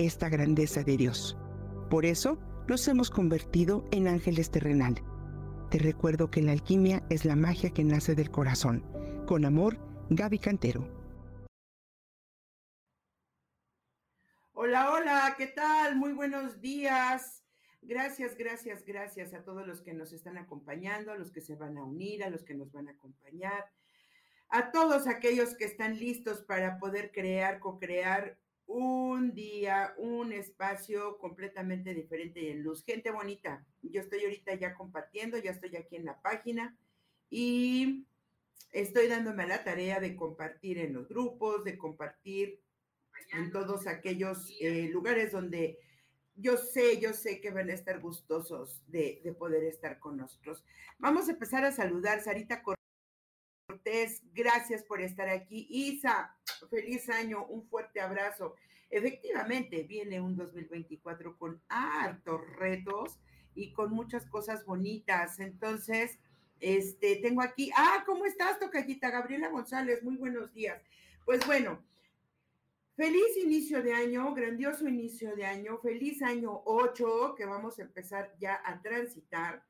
esta grandeza de Dios. Por eso nos hemos convertido en ángeles terrenal. Te recuerdo que la alquimia es la magia que nace del corazón. Con amor, Gaby Cantero. Hola, hola, ¿qué tal? Muy buenos días. Gracias, gracias, gracias a todos los que nos están acompañando, a los que se van a unir, a los que nos van a acompañar, a todos aquellos que están listos para poder crear, co-crear un día, un espacio completamente diferente y en luz. Gente bonita, yo estoy ahorita ya compartiendo, ya estoy aquí en la página y estoy dándome la tarea de compartir en los grupos, de compartir en todos aquellos eh, lugares donde yo sé, yo sé que van a estar gustosos de, de poder estar con nosotros. Vamos a empezar a saludar, Sarita Gracias por estar aquí. Isa, feliz año, un fuerte abrazo. Efectivamente, viene un 2024 con hartos retos y con muchas cosas bonitas. Entonces, este, tengo aquí, ah, ¿cómo estás, Tocayita? Gabriela González, muy buenos días. Pues bueno, feliz inicio de año, grandioso inicio de año, feliz año 8 que vamos a empezar ya a transitar.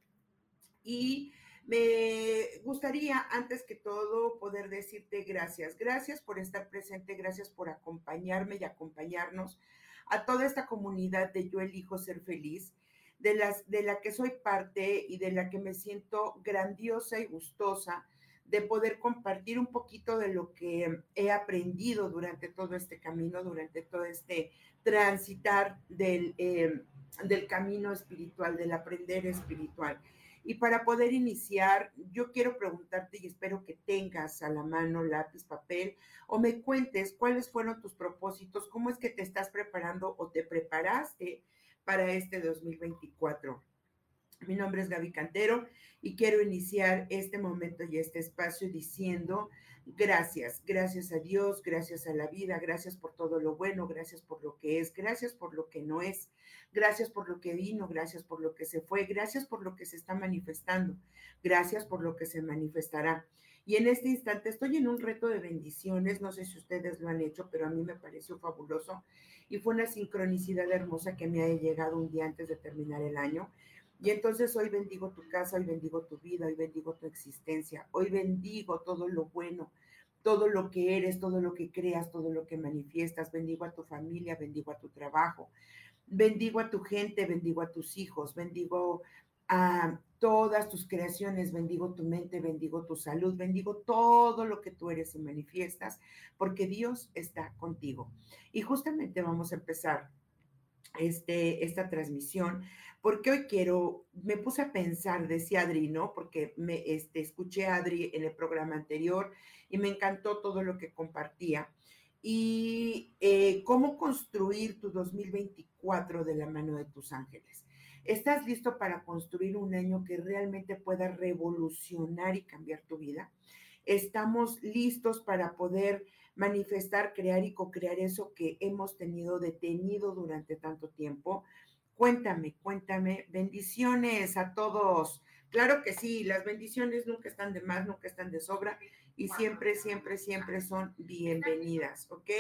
Y me gustaría, antes que todo, poder decirte gracias. Gracias por estar presente, gracias por acompañarme y acompañarnos a toda esta comunidad de Yo Elijo Ser Feliz, de, las, de la que soy parte y de la que me siento grandiosa y gustosa de poder compartir un poquito de lo que he aprendido durante todo este camino, durante todo este transitar del, eh, del camino espiritual, del aprender espiritual. Y para poder iniciar, yo quiero preguntarte y espero que tengas a la mano lápiz, papel o me cuentes cuáles fueron tus propósitos, cómo es que te estás preparando o te preparaste para este 2024. Mi nombre es Gaby Cantero y quiero iniciar este momento y este espacio diciendo gracias, gracias a Dios, gracias a la vida, gracias por todo lo bueno, gracias por lo que es, gracias por lo que no es, gracias por lo que vino, gracias por lo que se fue, gracias por lo que se está manifestando, gracias por lo que se manifestará. Y en este instante estoy en un reto de bendiciones, no sé si ustedes lo han hecho, pero a mí me pareció fabuloso y fue una sincronicidad hermosa que me ha llegado un día antes de terminar el año y entonces hoy bendigo tu casa, hoy bendigo tu vida, hoy bendigo tu existencia, hoy bendigo todo lo bueno, todo lo que eres, todo lo que creas, todo lo que manifiestas. Bendigo a tu familia, bendigo a tu trabajo, bendigo a tu gente, bendigo a tus hijos, bendigo a todas tus creaciones, bendigo tu mente, bendigo tu salud, bendigo todo lo que tú eres y manifiestas, porque Dios está contigo. Y justamente vamos a empezar este, esta transmisión porque hoy quiero, me puse a pensar, decía Adri, ¿no? Porque me este, escuché a Adri en el programa anterior y me encantó todo lo que compartía. Y eh, cómo construir tu 2024 de la mano de tus ángeles. ¿Estás listo para construir un año que realmente pueda revolucionar y cambiar tu vida? ¿Estamos listos para poder manifestar, crear y co-crear eso que hemos tenido detenido durante tanto tiempo? Cuéntame, cuéntame. Bendiciones a todos. Claro que sí, las bendiciones nunca están de más, nunca están de sobra y siempre, siempre, siempre son bienvenidas, ¿ok?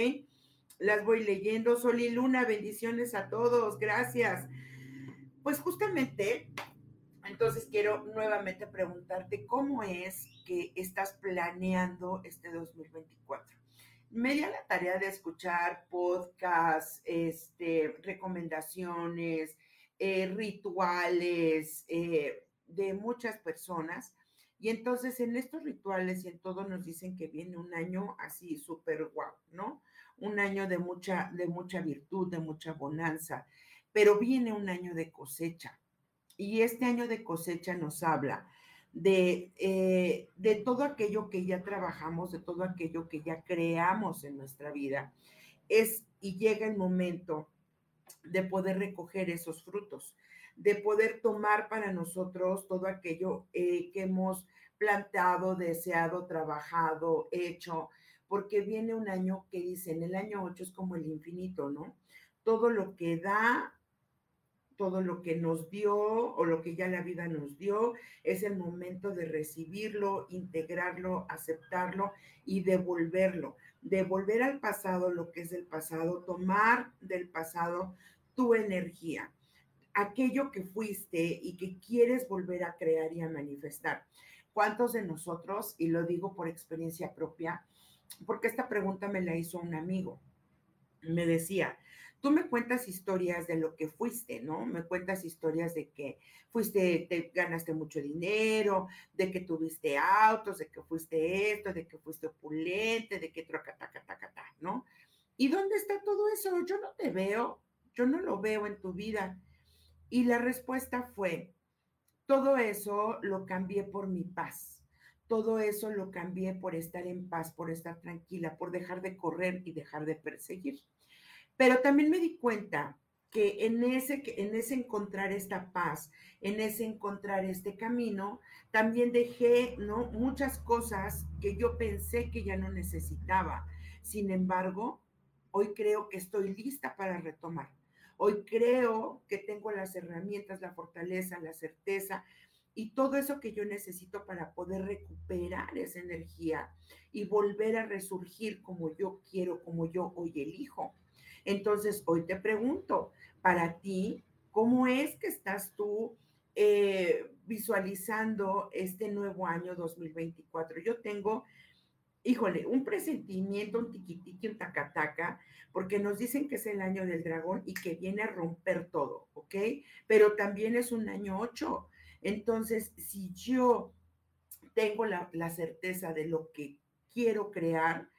Las voy leyendo. Sol y Luna, bendiciones a todos, gracias. Pues justamente, entonces quiero nuevamente preguntarte cómo es que estás planeando este 2024 me di la tarea de escuchar podcasts, este, recomendaciones, eh, rituales eh, de muchas personas. Y entonces en estos rituales y en todo nos dicen que viene un año así súper guau, ¿no? Un año de mucha, de mucha virtud, de mucha bonanza, pero viene un año de cosecha. Y este año de cosecha nos habla de, eh, de todo aquello que ya trabajamos, de todo aquello que ya creamos en nuestra vida. Es y llega el momento de poder recoger esos frutos, de poder tomar para nosotros todo aquello eh, que hemos plantado, deseado, trabajado, hecho, porque viene un año que dicen, el año 8 es como el infinito, ¿no? Todo lo que da, todo lo que nos dio o lo que ya la vida nos dio, es el momento de recibirlo, integrarlo, aceptarlo y devolverlo. Devolver al pasado lo que es del pasado, tomar del pasado tu energía, aquello que fuiste y que quieres volver a crear y a manifestar. ¿Cuántos de nosotros, y lo digo por experiencia propia, porque esta pregunta me la hizo un amigo, me decía, tú me cuentas historias de lo que fuiste, ¿no? Me cuentas historias de que fuiste, te ganaste mucho dinero, de que tuviste autos, de que fuiste esto, de que fuiste opulente, de que trocatacatacata, ¿no? ¿Y dónde está todo eso? Yo no te veo, yo no lo veo en tu vida. Y la respuesta fue, todo eso lo cambié por mi paz. Todo eso lo cambié por estar en paz, por estar tranquila, por dejar de correr y dejar de perseguir. Pero también me di cuenta que en ese, en ese encontrar esta paz, en ese encontrar este camino, también dejé ¿no? muchas cosas que yo pensé que ya no necesitaba. Sin embargo, hoy creo que estoy lista para retomar. Hoy creo que tengo las herramientas, la fortaleza, la certeza y todo eso que yo necesito para poder recuperar esa energía y volver a resurgir como yo quiero, como yo hoy elijo. Entonces, hoy te pregunto, para ti, ¿cómo es que estás tú eh, visualizando este nuevo año 2024? Yo tengo híjole, un presentimiento, un tiquitiqui, un tacataca, porque nos dicen que es el año del dragón y que viene a romper todo, ¿ok? Pero también es un año ocho. Entonces, si yo tengo la, la certeza de lo que quiero crear,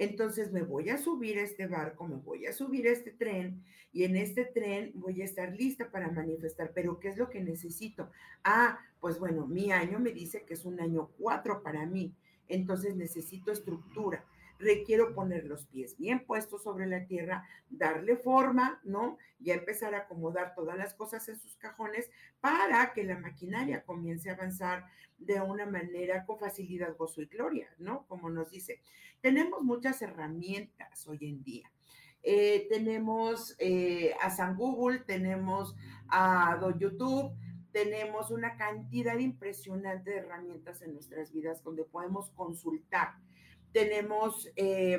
entonces me voy a subir a este barco, me voy a subir a este tren y en este tren voy a estar lista para manifestar. Pero ¿qué es lo que necesito? Ah, pues bueno, mi año me dice que es un año cuatro para mí entonces necesito estructura. Requiero poner los pies bien puestos sobre la tierra, darle forma, ¿no? Ya empezar a acomodar todas las cosas en sus cajones para que la maquinaria comience a avanzar de una manera con facilidad, gozo y gloria, ¿no? Como nos dice. Tenemos muchas herramientas hoy en día. Eh, tenemos eh, a San Google, tenemos a YouTube, tenemos una cantidad impresionante de herramientas en nuestras vidas donde podemos consultar. Tenemos eh,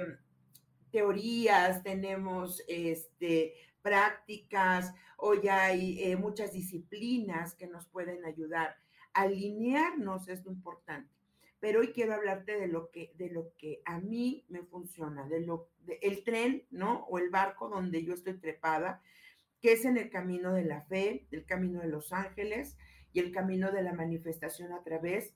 teorías, tenemos este, prácticas, hoy hay eh, muchas disciplinas que nos pueden ayudar. Alinearnos es lo importante. Pero hoy quiero hablarte de lo que, de lo que a mí me funciona, de lo, el tren, ¿no? O el barco donde yo estoy trepada, que es en el camino de la fe, el camino de los ángeles y el camino de la manifestación a través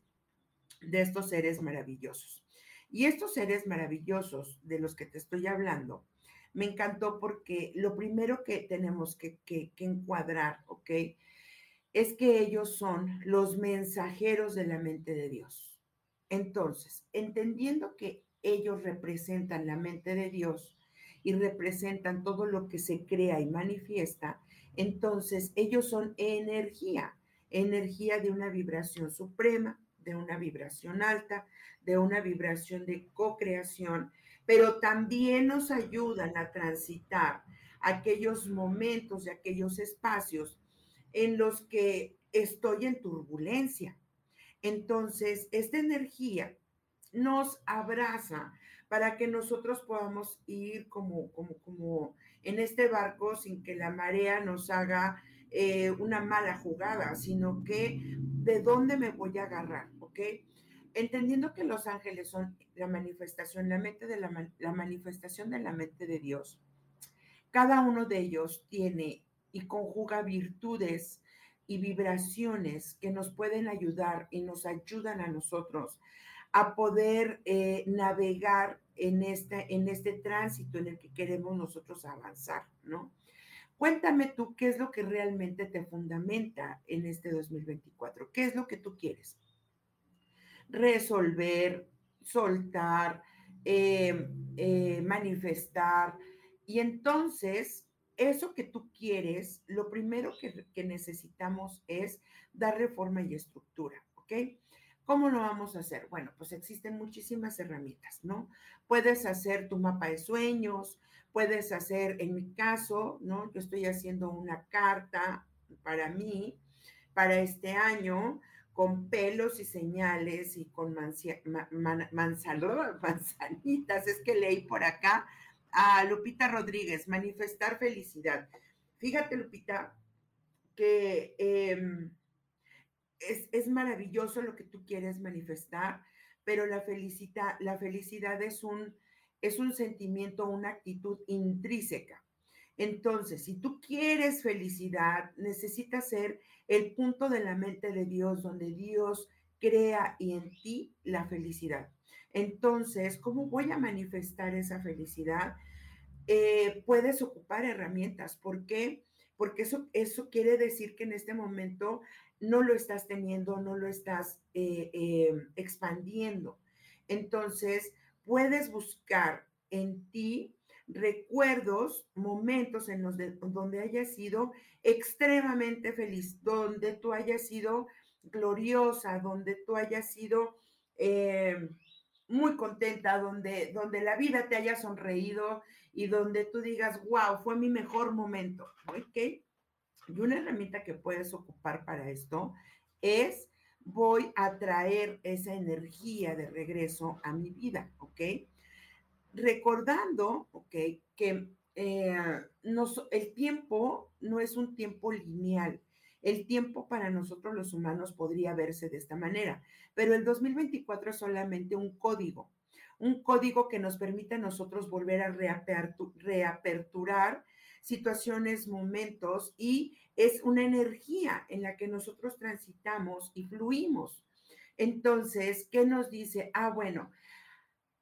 de estos seres maravillosos. Y estos seres maravillosos de los que te estoy hablando, me encantó porque lo primero que tenemos que, que, encuadrar, ¿ok? Es que ellos son los mensajeros de la mente de Dios. Entonces, entendiendo que ellos representan la mente de Dios, y representan todo lo que se crea y manifiesta, entonces ellos son energía, energía de una vibración suprema, de una vibración alta, de una vibración de co-creación, pero también nos ayudan a transitar aquellos momentos y aquellos espacios en los que estoy en turbulencia. Entonces, esta energía nos abraza para que nosotros podamos ir como, como, como en este barco sin que la marea nos haga eh, una mala jugada, sino que de dónde me voy a agarrar, Entendiendo que los ángeles son la manifestación, la mente de la, manifestación de la mente de Dios. Cada uno de ellos tiene y conjuga virtudes y vibraciones que nos pueden ayudar y nos ayudan a nosotros a poder eh, navegar en, en este tránsito en el que queremos nosotros avanzar, ¿no? Cuéntame tú qué es lo que realmente te fundamenta en este 2024, qué es lo que tú quieres. Resolver, soltar, eh, eh, manifestar. Y entonces eso que tú quieres, lo primero que, que necesitamos es darle forma y estructura, ¿ok? ¿Cómo lo vamos a hacer? Bueno, pues existen muchísimas herramientas, ¿no? Puedes hacer tu mapa de sueños, puedes hacer, en mi caso, ¿no? Yo estoy haciendo una carta para mí, para este año, con pelos y señales y con manzanitas. Es que leí por acá a Lupita Rodríguez, manifestar felicidad. Fíjate, Lupita, que... Em, es, maravilloso lo que tú quieres manifestar, pero la felicidad, la felicidad es un, es un sentimiento, una actitud intrínseca. Entonces, si tú quieres felicidad, necesitas ser el punto de la mente de Dios, donde Dios crea y en ti la felicidad. Entonces, ¿cómo voy a manifestar esa felicidad? Eh, puedes ocupar herramientas. ¿Por qué? Porque eso, eso quiere decir que en este momento no lo estás teniendo, no lo estás eh, eh, expandiendo. Entonces, puedes buscar en ti recuerdos, momentos en los donde hayas sido extremadamente feliz, donde tú hayas sido gloriosa, donde tú hayas sido eh, muy contenta, donde, donde la vida te haya sonreído y donde tú digas, wow, fue mi mejor momento. ¿Ok? Y una herramienta que puedes ocupar para esto es voy a traer esa energía de regreso a mi vida, ¿ok? Recordando. Que eh, el tiempo no es un tiempo lineal. El tiempo para nosotros los humanos podría verse de esta manera, pero el 2024 es solamente un código, un código que nos permite a nosotros volver a reaperturar situaciones, momentos y es una energía en la que nosotros transitamos y fluimos. Entonces, ¿qué nos dice? Ah, bueno,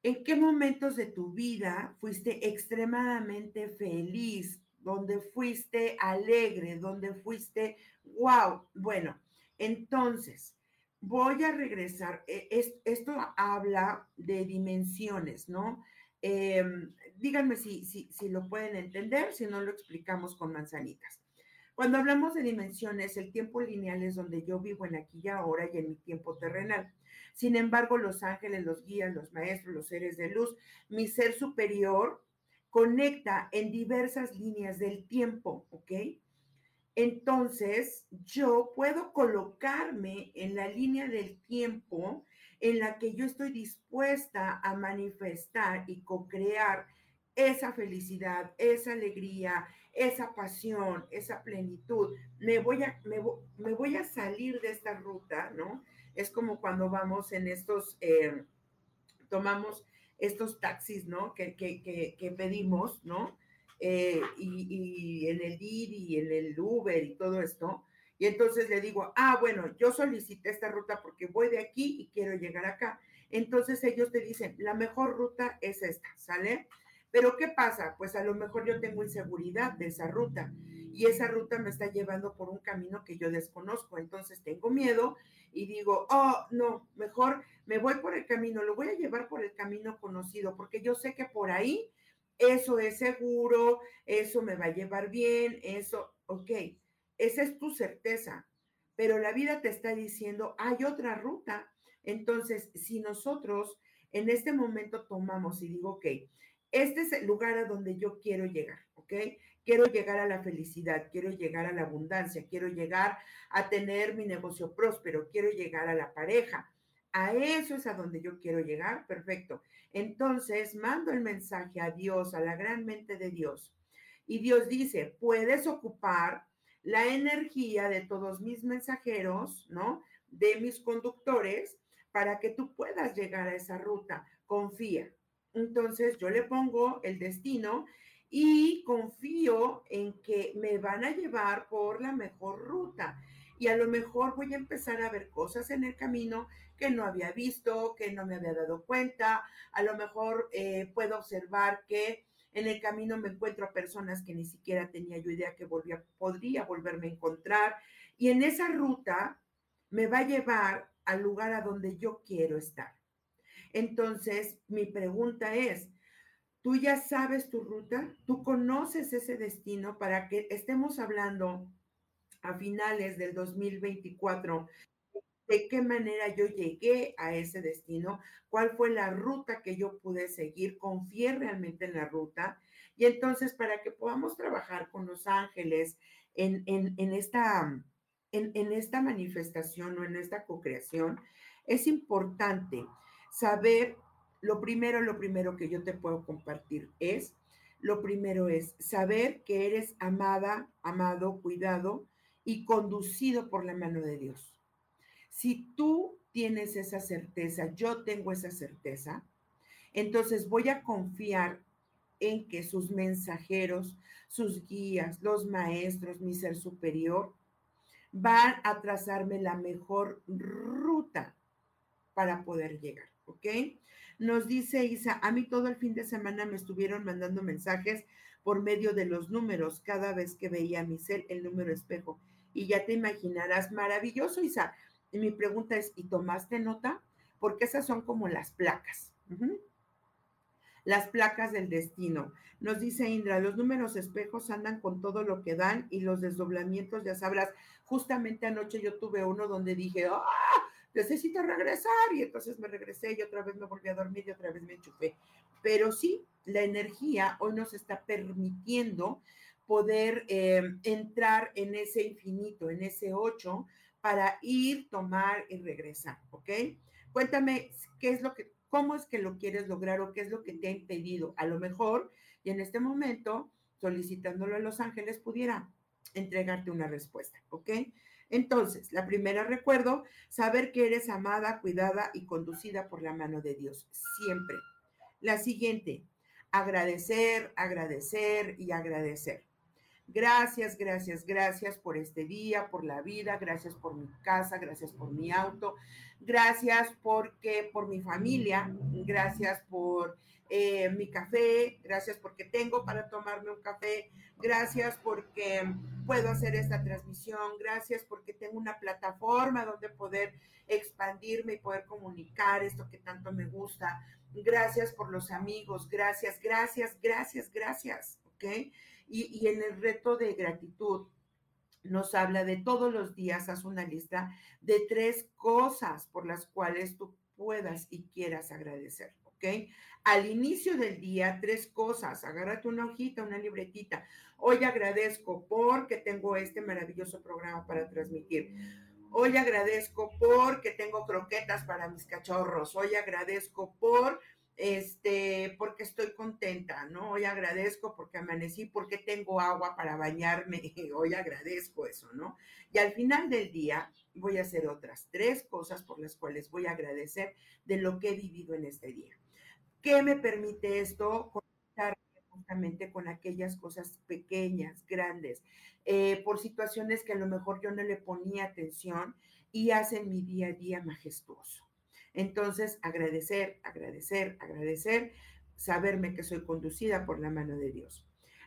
¿en qué momentos de tu vida fuiste extremadamente feliz? Donde fuiste alegre, donde fuiste, wow, bueno, entonces, voy a regresar. E, esto habla de dimensiones, ¿no? Em, díganme si, si, si lo pueden entender, si no lo explicamos con manzanitas. Cuando hablamos de dimensiones, el tiempo lineal es donde yo vivo en aquí y ahora y en mi tiempo terrenal. Sin embargo, los ángeles, los guías, los maestros, los seres de luz, mi ser superior conecta en diversas líneas del tiempo, ¿ok? Entonces, yo puedo colocarme en la línea del tiempo en la que yo estoy dispuesta a manifestar y co-crear esa felicidad, esa alegría, esa pasión, esa plenitud. Me voy a, me, voy a salir de esta ruta, ¿no? Es como cuando vamos en estos, eh, tomamos estos taxis, ¿no? Que, pedimos, ¿no? Eh, y, en el Didi y en el Uber y todo esto, y entonces le digo, ah, bueno, yo solicité esta ruta porque voy de aquí y quiero llegar acá. Entonces ellos te dicen, la mejor ruta es esta, ¿sale? Pero ¿qué pasa? Pues a lo mejor yo tengo inseguridad de esa ruta y esa ruta me está llevando por un camino que yo desconozco. Entonces tengo miedo y digo, oh, no, mejor me voy por el camino, lo voy a llevar por el camino conocido porque yo sé que por ahí eso es seguro, eso me va a llevar bien, eso, ok. Esa es tu certeza, pero la vida te está diciendo, hay otra ruta. Entonces, si nosotros en este momento tomamos y digo, ok, este es el lugar a donde yo quiero llegar, ¿ok? Quiero llegar a la felicidad, quiero llegar a la abundancia, quiero llegar a tener mi negocio próspero, quiero llegar a la pareja. A eso es a donde yo quiero llegar, perfecto. Entonces, mando el mensaje a Dios, a la gran mente de Dios. Y Dios dice, puedes ocupar la energía de todos mis mensajeros, ¿no? De mis conductores, para que tú puedas llegar a esa ruta. Confía. Entonces yo le pongo el destino y confío en que me van a llevar por la mejor ruta. Y a lo mejor voy a empezar a ver cosas en el camino que no había visto, que no me había dado cuenta. A lo mejor eh, puedo observar que en el camino me encuentro a personas que ni siquiera tenía yo idea que volvía, podría volverme a encontrar. Y en esa ruta me va a llevar al lugar a donde yo quiero estar. Entonces, mi pregunta es, Tú ya sabes tu ruta, tú conoces ese destino para que estemos hablando a finales del 2024 de qué manera yo llegué a ese destino, cuál fue la ruta que yo pude seguir, confié realmente en la ruta. Y entonces, para que podamos trabajar con los ángeles en, esta, en, esta manifestación o en esta co-creación, es importante saber, lo primero, lo primero que yo te puedo compartir es, lo primero es saber que eres amada, amado, cuidado y conducido por la mano de Dios. Si tú tienes esa certeza, yo tengo esa certeza, entonces voy a confiar en que sus mensajeros, sus guías, los maestros, mi ser superior, van a trazarme la mejor ruta para poder llegar, ¿ok? Nos dice Isa, a mí todo el fin de semana me estuvieron mandando mensajes por medio de los números cada vez que veía mi cel, el número espejo. Y ya te imaginarás, maravilloso, Isa. Y mi pregunta es, ¿y tomaste nota? Porque esas son como las placas. Las placas del destino. Nos dice Indra, los números espejos andan con todo lo que dan y los desdoblamientos, ya sabrás. Justamente anoche yo tuve uno donde dije, ¡ah! Necesito regresar. Y entonces me regresé y otra vez me volví a dormir y otra vez me enchufé. Pero sí, la energía hoy nos está permitiendo poder eh, entrar en ese infinito, en ese ocho, para ir, tomar y regresar, ¿ok? Cuéntame qué es lo que, cómo es que lo quieres lograr o qué es lo que te ha impedido. A lo mejor, y en este momento, solicitándolo a Los Ángeles, pudiera entregarte una respuesta, ¿ok? Entonces, la primera recuerdo, saber que eres amada, cuidada y conducida por la mano de Dios, siempre. La siguiente, agradecer, agradecer y agradecer. Gracias, gracias, gracias por este día, por la vida, gracias por mi casa, gracias por mi auto, gracias porque por mi familia, gracias por eh, mi café, gracias porque tengo para tomarme un café, gracias porque puedo hacer esta transmisión, gracias porque tengo una plataforma donde poder expandirme y poder comunicar esto que tanto me gusta, gracias por los amigos, gracias, gracias, gracias, gracias, ¿ok? Y, en el reto de gratitud nos habla de todos los días, haz una lista de tres cosas por las cuales tú puedas y quieras agradecer, ¿ok? Al inicio del día, tres cosas, agárrate una hojita, una libretita. Hoy agradezco porque tengo este maravilloso programa para transmitir. Hoy agradezco porque tengo croquetas para mis cachorros. Hoy agradezco por este, porque estoy contenta, ¿no? Hoy agradezco porque amanecí, porque tengo agua para bañarme, hoy agradezco eso, ¿no? Y al final del día voy a hacer otras tres cosas por las cuales voy a agradecer de lo que he vivido en este día. ¿Qué me permite esto? Conectar justamente con aquellas cosas pequeñas, grandes, eh, por situaciones que a lo mejor yo no le ponía atención y hacen mi día a día majestuoso. Entonces, agradecer, agradecer, agradecer, saberme que soy conducida por la mano de Dios.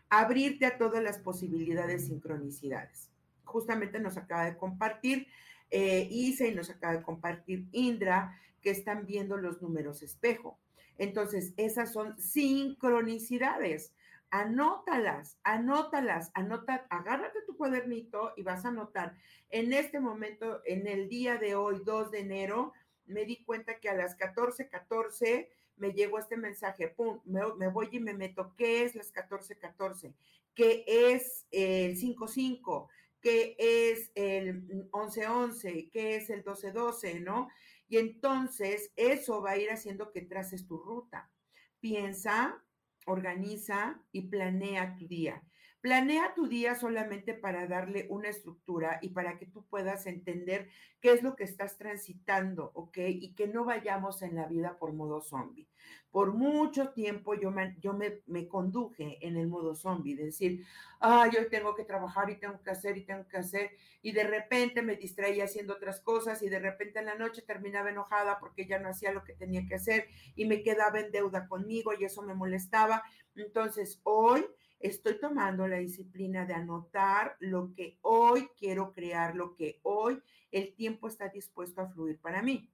Abrirte a todas las posibilidades, sincronicidades. Justamente nos acaba de compartir eh, Isa y nos acaba de compartir Indra que están viendo los números espejo. Entonces, esas son sincronicidades. Anótalas, anótalas, anota, agárrate tu cuadernito y vas a anotar. En este momento, en el día de hoy, 2 de enero, me di cuenta que a las 14:14 14, me llegó este mensaje, pum, me, voy y me meto, ¿qué es las 14:14? 14? ¿Qué es el 55? ¿Qué es el 11:11? ¿Qué es el 12:12? ¿No? Y entonces eso va a ir haciendo que traces tu ruta. Piensa, organiza y planea tu día. Planea tu día solamente para darle una estructura y para que tú puedas entender qué es lo que estás transitando, ¿ok? Y que no vayamos en la vida por modo zombie. Por mucho tiempo yo me, conduje en el modo zombie, de decir, ah, yo tengo que trabajar y tengo que hacer y tengo que hacer, y de repente me distraía haciendo otras cosas y de repente en la noche terminaba enojada porque ya no hacía lo que tenía que hacer y me quedaba en deuda conmigo y eso me molestaba. Entonces, hoy estoy tomando la disciplina de anotar lo que hoy quiero crear, lo que hoy el tiempo está dispuesto a fluir para mí.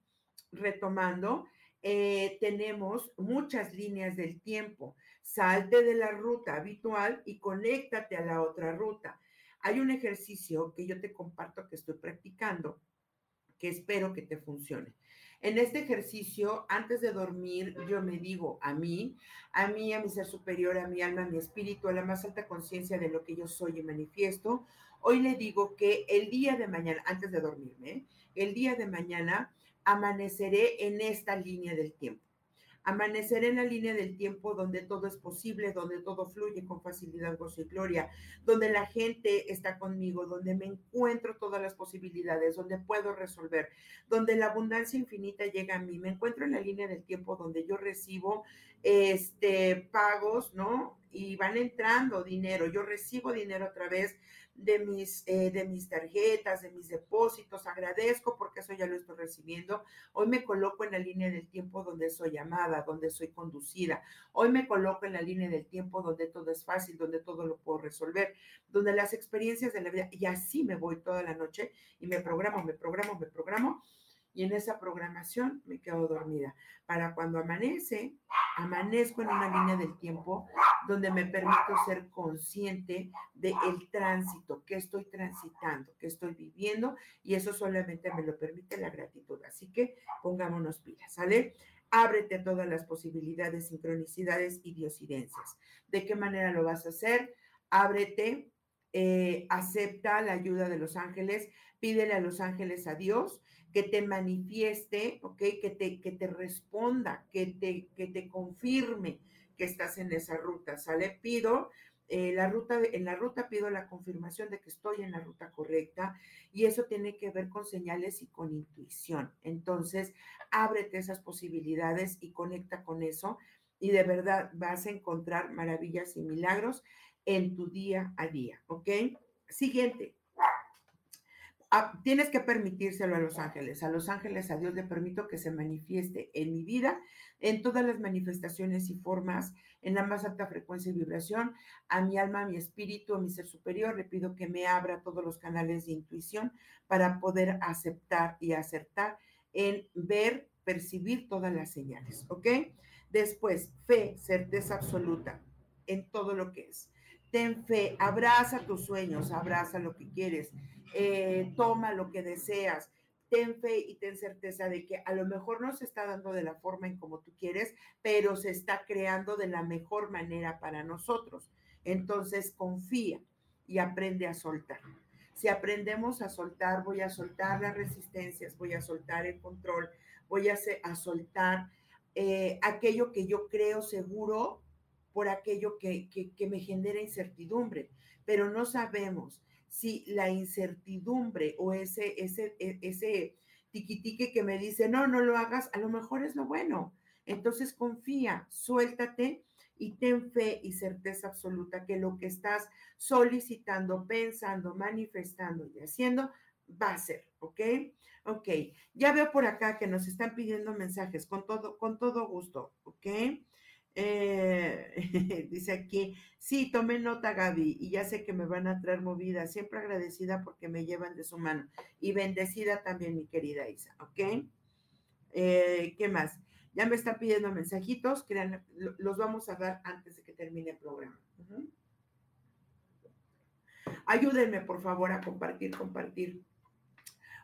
Retomando, eh, tenemos muchas líneas del tiempo. Salte de la ruta habitual y conéctate a la otra ruta. Hay un ejercicio que yo te comparto que estoy practicando, que espero que te funcione. En este ejercicio, antes de dormir, yo me digo a mí, a mí, a mi ser superior, a mi alma, a mi espíritu, a la más alta conciencia de lo que yo soy y manifiesto, hoy le digo que el día de mañana, antes de dormirme, el día de mañana amaneceré en esta línea del tiempo. Amanecer en la línea del tiempo donde todo es posible, donde todo fluye con facilidad, gozo y gloria, donde la gente está conmigo, donde me encuentro todas las posibilidades, donde puedo resolver, donde la abundancia infinita llega a mí. Me encuentro en la línea del tiempo donde yo recibo este pagos, ¿no? Y van entrando dinero, yo recibo dinero a través de mis, eh, de mis tarjetas, de mis depósitos. Agradezco porque eso ya lo estoy recibiendo. Hoy me coloco en la línea del tiempo donde soy amada, donde soy conducida. Hoy me coloco en la línea del tiempo donde todo es fácil, donde todo lo puedo resolver, donde las experiencias de la vida, y así me voy toda la noche y me programo, me programo, me programo y en esa programación me quedo dormida. Para cuando amanece, amanezco en una línea del tiempo donde me permito ser consciente del el tránsito, que estoy transitando, que estoy viviendo, y eso solamente me lo permite la gratitud. Así que pongámonos pilas, ¿sale? Ábrete todas las posibilidades, sincronicidades y diosidencias. ¿De qué manera lo vas a hacer? Ábrete, eh, acepta la ayuda de los ángeles, pídele a los ángeles a Dios que te manifieste, ¿ok? Que te, que te responda, que te, que te confirme que estás en esa ruta, ¿sale? Pido eh, la ruta, en la ruta pido la confirmación de que estoy en la ruta correcta y eso tiene que ver con señales y con intuición. Entonces, ábrete esas posibilidades y conecta con eso y de verdad vas a encontrar maravillas y milagros en tu día a día, ¿ok? Siguiente, Ah, tienes que permitírselo a los ángeles. A los ángeles, a Dios le permito que se manifieste en mi vida, en todas las manifestaciones y formas, en la más alta frecuencia y vibración. A mi alma, a mi espíritu, a mi ser superior, le pido que me abra todos los canales de intuición para poder aceptar y acertar en ver, percibir todas las señales. ¿Ok? Después, fe, certeza absoluta en todo lo que es. Ten fe, abraza tus sueños, abraza lo que quieres eh, toma lo que deseas, ten fe y ten certeza de que a lo mejor no se está dando de la forma en como tú quieres, pero se está creando de la mejor manera para nosotros. Entonces confía y aprende a soltar. Si aprendemos a soltar, voy a soltar las resistencias, voy a soltar el control, voy a, soltar eh, aquello que yo creo seguro por aquello que, que me genera incertidumbre, pero no sabemos si la incertidumbre o ese, ese, e, ese tiquitique que me dice, no, no lo hagas, a lo mejor es lo bueno. Entonces confía, suéltate y ten fe y certeza absoluta que lo que estás solicitando, pensando, manifestando y haciendo va a ser, ¿ok? Ok, ya veo por acá que nos están pidiendo mensajes con todo, con todo gusto, ¿ok? Eh, dice aquí, sí, tomé nota Gaby y ya sé que me van a traer movida, siempre agradecida porque me llevan de su mano y bendecida también mi querida Isa, ¿ok? Eh, ¿Qué más? Ya me están pidiendo mensajitos, los vamos a dar antes de que termine el programa. Ayúdenme, por favor, a compartir, compartir.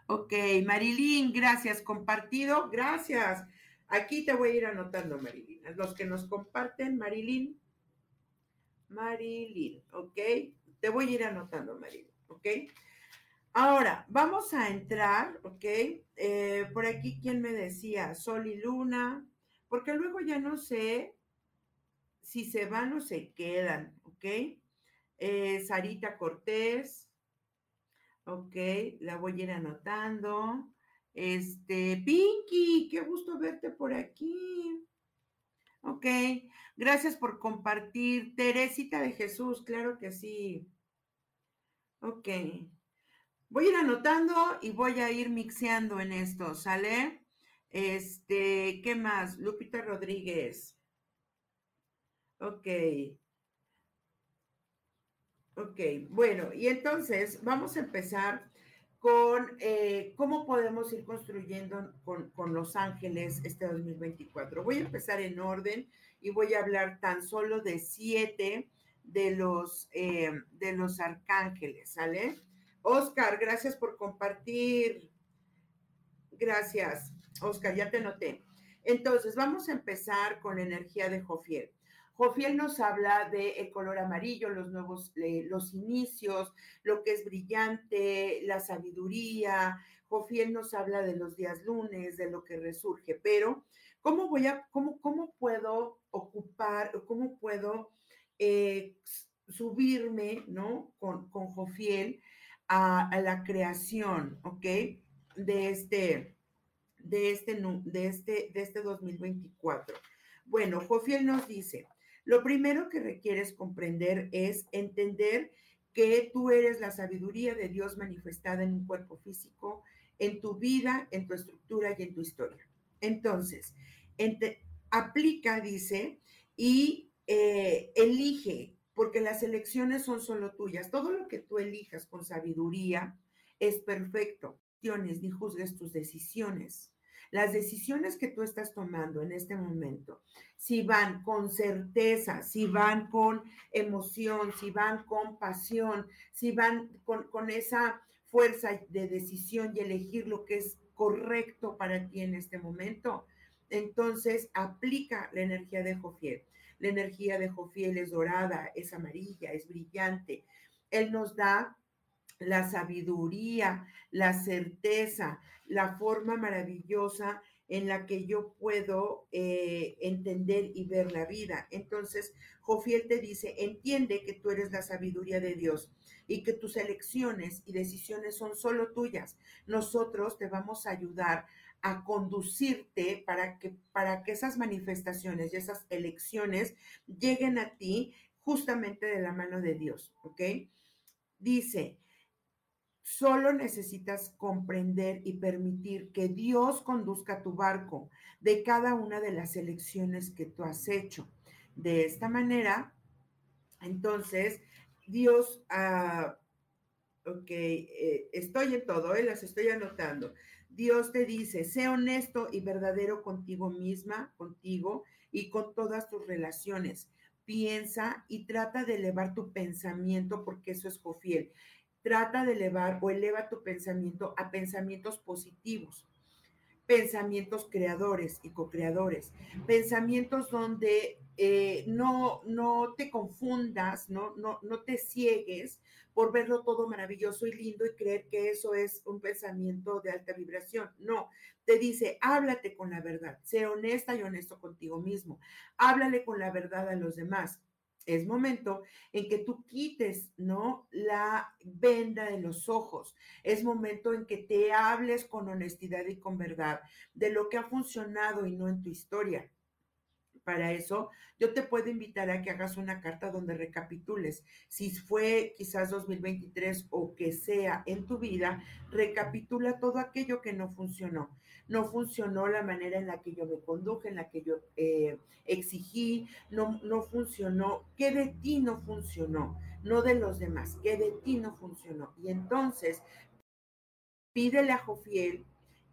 Ok, Marilyn, gracias, compartido, gracias. Aquí te voy a ir anotando, Marilyn. Los que nos comparten, Marilyn. Marilyn, ¿ok? Te voy a ir anotando, Marilyn, ¿ok? Ahora, vamos a entrar, ¿ok? Eh, por aquí, ¿quién me decía? Sol y Luna, porque luego ya no sé si se van o se quedan, ¿ok? Eh, Sarita Cortés, ¿ok? La voy a ir anotando. Este, Pinky, qué gusto verte por aquí. Ok, gracias por compartir. Teresita de Jesús, claro que sí. Ok. Voy a ir anotando y voy a ir mixeando en esto, ¿sale? Este, ¿qué más? Lupita Rodríguez. Ok. Ok, bueno, y entonces vamos a empezar con eh, cómo podemos ir construyendo con, con, Los Ángeles este 2024. Voy a empezar en orden y voy a hablar tan solo de siete de los, eh, de los arcángeles, ¿sale? Oscar, gracias por compartir. Gracias, Oscar, ya te noté. Entonces, vamos a empezar con la energía de Jofiel. Jofiel nos habla de el color amarillo, los nuevos, eh, los inicios, lo que es brillante, la sabiduría. Jofiel nos habla de los días lunes, de lo que resurge, pero ¿cómo voy a, cómo, cómo puedo ocupar, cómo puedo eh, subirme, ¿no? Con, con Jofiel a, a, la creación, ¿ok? De este, de este, de este, de este 2024. Bueno, Jofiel nos dice, lo primero que requieres comprender es entender que tú eres la sabiduría de Dios manifestada en un cuerpo físico, en tu vida, en tu estructura y en tu historia. Entonces, aplica, dice, y eh, elige, porque las elecciones son solo tuyas. Todo lo que tú elijas con sabiduría es perfecto. Ni juzgues tus decisiones. Las decisiones que tú estás tomando en este momento, si van con certeza, si van con emoción, si van con pasión, si van con, con esa fuerza de decisión y elegir lo que es correcto para ti en este momento, entonces aplica la energía de Jofiel. La energía de Jofiel es dorada, es amarilla, es brillante. Él nos da la sabiduría, la certeza, la forma maravillosa en la que yo puedo eh, entender y ver la vida. Entonces, Jofiel te dice, entiende que tú eres la sabiduría de Dios y que tus elecciones y decisiones son solo tuyas. Nosotros te vamos a ayudar a conducirte para que, para que esas manifestaciones y esas elecciones lleguen a ti justamente de la mano de Dios, ¿ok? Dice, Solo necesitas comprender y permitir que Dios conduzca tu barco de cada una de las elecciones que tú has hecho. De esta manera, entonces, Dios, ah, ok, eh, estoy en todo, eh, las estoy anotando. Dios te dice, sé honesto y verdadero contigo misma, contigo y con todas tus relaciones. Piensa y trata de elevar tu pensamiento porque eso es Jofiel trata de elevar o eleva tu pensamiento a pensamientos positivos, pensamientos creadores y co-creadores, pensamientos donde eh, no, no te confundas, no, no, no te ciegues por verlo todo maravilloso y lindo y creer que eso es un pensamiento de alta vibración. No, te dice, háblate con la verdad, sé honesta y honesto contigo mismo, háblale con la verdad a los demás es momento en que tú quites, ¿no? La venda de los ojos. Es momento en que te hables con honestidad y con verdad de lo que ha funcionado y no en tu historia. Para eso, yo te puedo invitar a que hagas una carta donde recapitules. Si fue quizás 2023 o que sea en tu vida, recapitula todo aquello que no funcionó no funcionó la manera en la que yo me conduje, en la que yo eh, exigí, no, no funcionó, ¿qué de ti no funcionó? No de los demás, ¿qué de ti no funcionó? Y entonces, pídele a Jofiel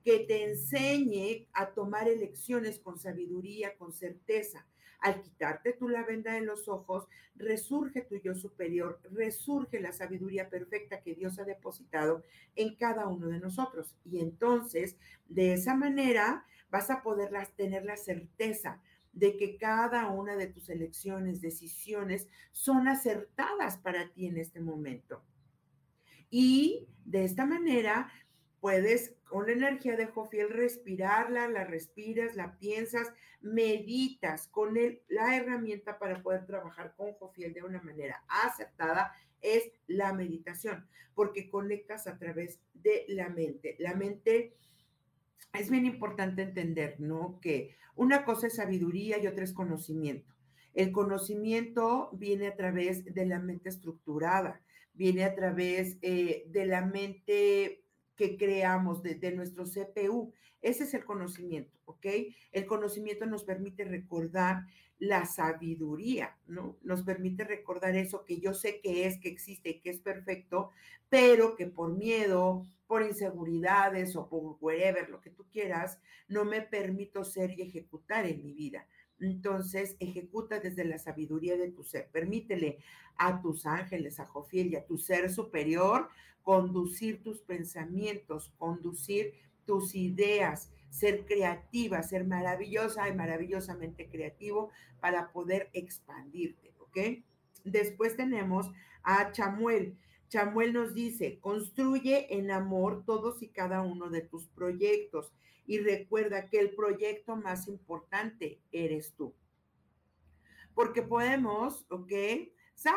que te enseñe a tomar elecciones con sabiduría, con certeza, al quitarte tú la venda de los ojos, resurge tu yo superior, resurge la sabiduría perfecta que Dios ha depositado en cada uno de nosotros. Y entonces, de esa manera, vas a poder tener la certeza de que cada una de tus elecciones, decisiones, son acertadas para ti en este momento. Y de esta manera puedes con la energía de Jofiel respirarla, la respiras, la piensas, meditas con él. La herramienta para poder trabajar con Jofiel de una manera acertada es la meditación, porque conectas a través de la mente. La mente es bien importante entender, ¿no? Que una cosa es sabiduría y otra es conocimiento. El conocimiento viene a través de la mente estructurada, viene a través eh, de la mente que creamos de, nuestro CPU. Ese es el conocimiento, ¿ok? El conocimiento nos permite recordar la sabiduría, ¿no? Nos permite recordar eso que yo sé que es, que existe y que es perfecto, pero que por miedo, por inseguridades o por whatever, lo que tú quieras, no me permito ser y ejecutar en mi vida. Entonces, ejecuta desde la sabiduría de tu ser. Permítele a tus ángeles, a Jofiel y a tu ser superior conducir tus pensamientos, conducir tus ideas, ser creativa, ser maravillosa y maravillosamente creativo para poder expandirte, ¿ok? Después tenemos a Chamuel. Chamuel nos dice, construye en amor todos y cada uno de tus proyectos y recuerda que el proyecto más importante eres tú. Porque podemos, ¿ok? Sam,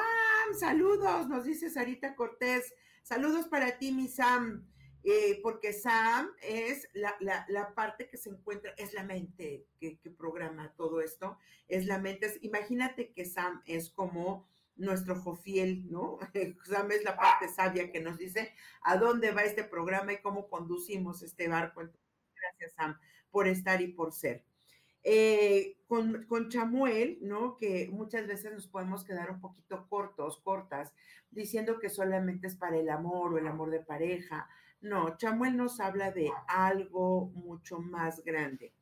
saludos, nos dice Sarita Cortés. Saludos para ti, mi Sam. Eh, porque Sam es la, parte que se encuentra, es la mente que, programa todo esto, es la mente. imagínate que Sam es como nuestro Jofiel, ¿no? Sam es la parte sabia que nos dice a dónde va este programa y cómo conducimos este barco. gracias, Sam, por estar y por ser. Eh, con, con, Chamuel, ¿no? Que muchas veces nos podemos quedar un poquito cortos, cortas, diciendo que solamente es para el amor o el amor de pareja. No, Chamuel nos habla de algo mucho más grande.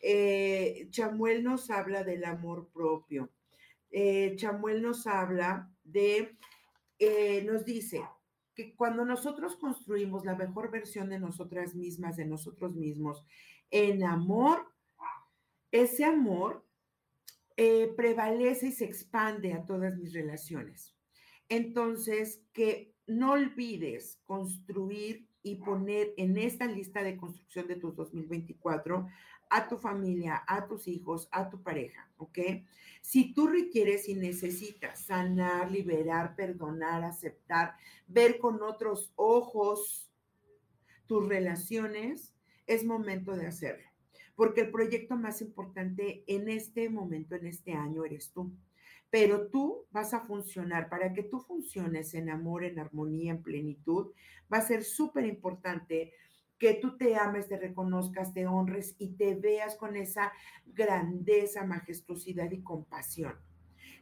Eh, Chamuel nos habla del amor propio. Eh, Chamuel nos habla de, nos dice que cuando nosotros construimos la mejor versión de nosotras mismas, de nosotros mismos, en amor, ese amor eh, prevalece y se expande a todas mis relaciones. Entonces, que no olvides construir y poner en esta lista de construcción de tus 2024 a tu familia, a tus hijos, a tu pareja, ¿ok? Si tú requieres y necesitas sanar, liberar, perdonar, aceptar, ver con otros ojos tus relaciones, es momento de hacerlo porque el proyecto más importante en este momento, en este año, eres tú. Pero tú vas a funcionar, para que tú funciones en amor, en armonía, en plenitud, va a ser súper importante que tú te ames, te reconozcas, te honres y te veas con esa grandeza, majestuosidad y compasión.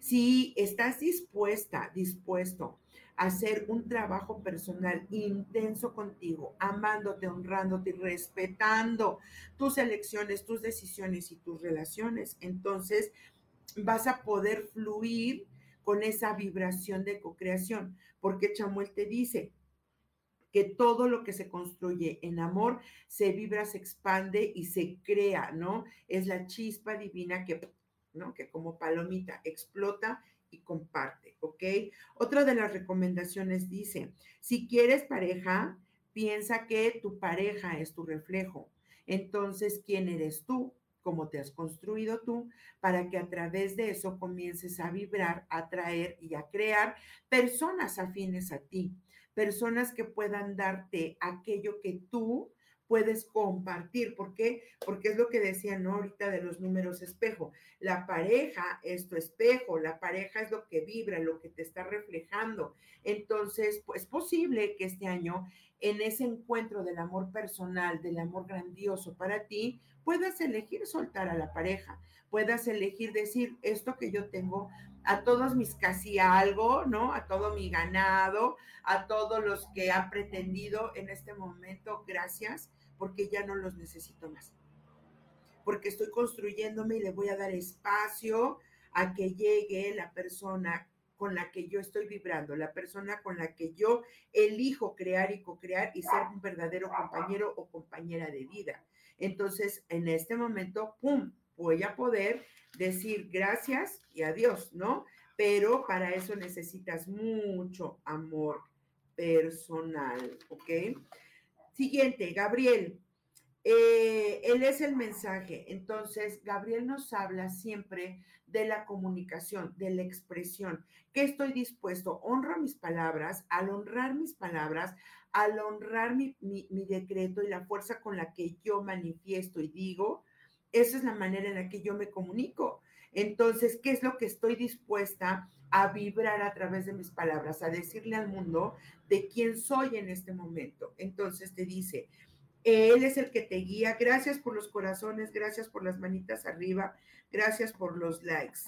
Si estás dispuesta, dispuesto hacer un trabajo personal intenso contigo, amándote, honrándote y respetando tus elecciones, tus decisiones y tus relaciones, entonces vas a poder fluir con esa vibración de co-creación, porque Chamuel te dice que todo lo que se construye en amor se vibra, se expande y se crea, ¿no? Es la chispa divina que, ¿no? Que como palomita explota y comparte, ¿ok? Otra de las recomendaciones dice, si quieres pareja, piensa que tu pareja es tu reflejo. Entonces, ¿quién eres tú? ¿Cómo te has construido tú? Para que a través de eso comiences a vibrar, a atraer y a crear personas afines a ti, personas que puedan darte aquello que tú puedes compartir. ¿Por qué? Porque es lo que decían ahorita de los números espejo. La pareja es tu espejo, la pareja es lo que vibra, lo que te está reflejando. Entonces, pues es posible que este año, en ese encuentro del amor personal, del amor grandioso para ti, puedas elegir soltar a la pareja, puedas elegir decir esto que yo tengo a todos mis casi algo, ¿no? A todo mi ganado, a todos los que han pretendido en este momento, gracias, porque ya no los necesito más. Porque estoy construyéndome y le voy a dar espacio a que llegue la persona con la que yo estoy vibrando, la persona con la que yo elijo crear y co-crear y ser un verdadero compañero o compañera de vida. Entonces, en este momento, ¡pum!, voy a poder decir gracias y adiós, ¿no? Pero para eso necesitas mucho amor personal, ¿ok? Siguiente, Gabriel. Eh, él es el mensaje. Entonces, Gabriel nos habla siempre de la comunicación, de la expresión. ¿Qué estoy dispuesto? Honro mis palabras. Al honrar mis palabras, al honrar mi, mi decreto y la fuerza con la que yo manifiesto y digo, esa es la manera en la que yo me comunico. Entonces, ¿qué es lo que estoy dispuesta a vibrar a través de mis palabras, a decirle al mundo de quién soy en este momento? Entonces te dice, Él es el que te guía. Gracias por los corazones, gracias por las manitas arriba, gracias por los likes.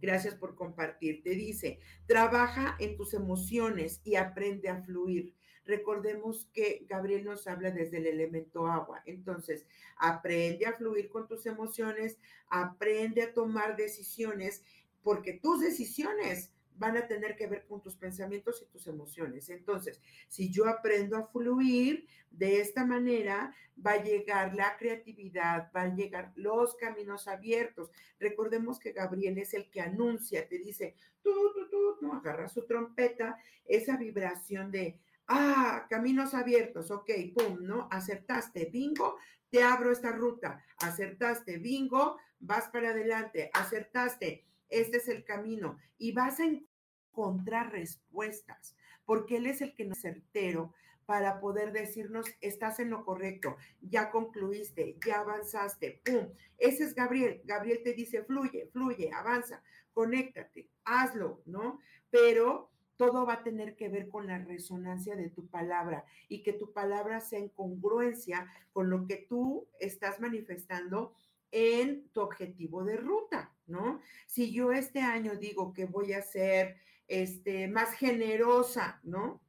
Gracias por compartir. Te dice, trabaja en tus emociones y aprende a fluir. Recordemos que Gabriel nos habla desde el elemento agua. Entonces, aprende a fluir con tus emociones, aprende a tomar decisiones, porque tus decisiones van a tener que ver con tus pensamientos y tus emociones. Entonces, si yo aprendo a fluir de esta manera, va a llegar la creatividad, van a llegar los caminos abiertos. Recordemos que Gabriel es el que anuncia, te dice, tú, tú, tú, no, agarra su trompeta, esa vibración de, ah, caminos abiertos, ok, pum, ¿no? Acertaste, bingo, te abro esta ruta, acertaste, bingo, vas para adelante, acertaste, este es el camino y vas a encontrar respuestas, porque Él es el que nos certero para poder decirnos, estás en lo correcto, ya concluiste, ya avanzaste, ¡pum! Ese es Gabriel. Gabriel te dice, fluye, fluye, avanza, conéctate, hazlo, ¿no? Pero todo va a tener que ver con la resonancia de tu palabra y que tu palabra sea en congruencia con lo que tú estás manifestando en tu objetivo de ruta, ¿no? Si yo este año digo que voy a ser este, más generosa, ¿no?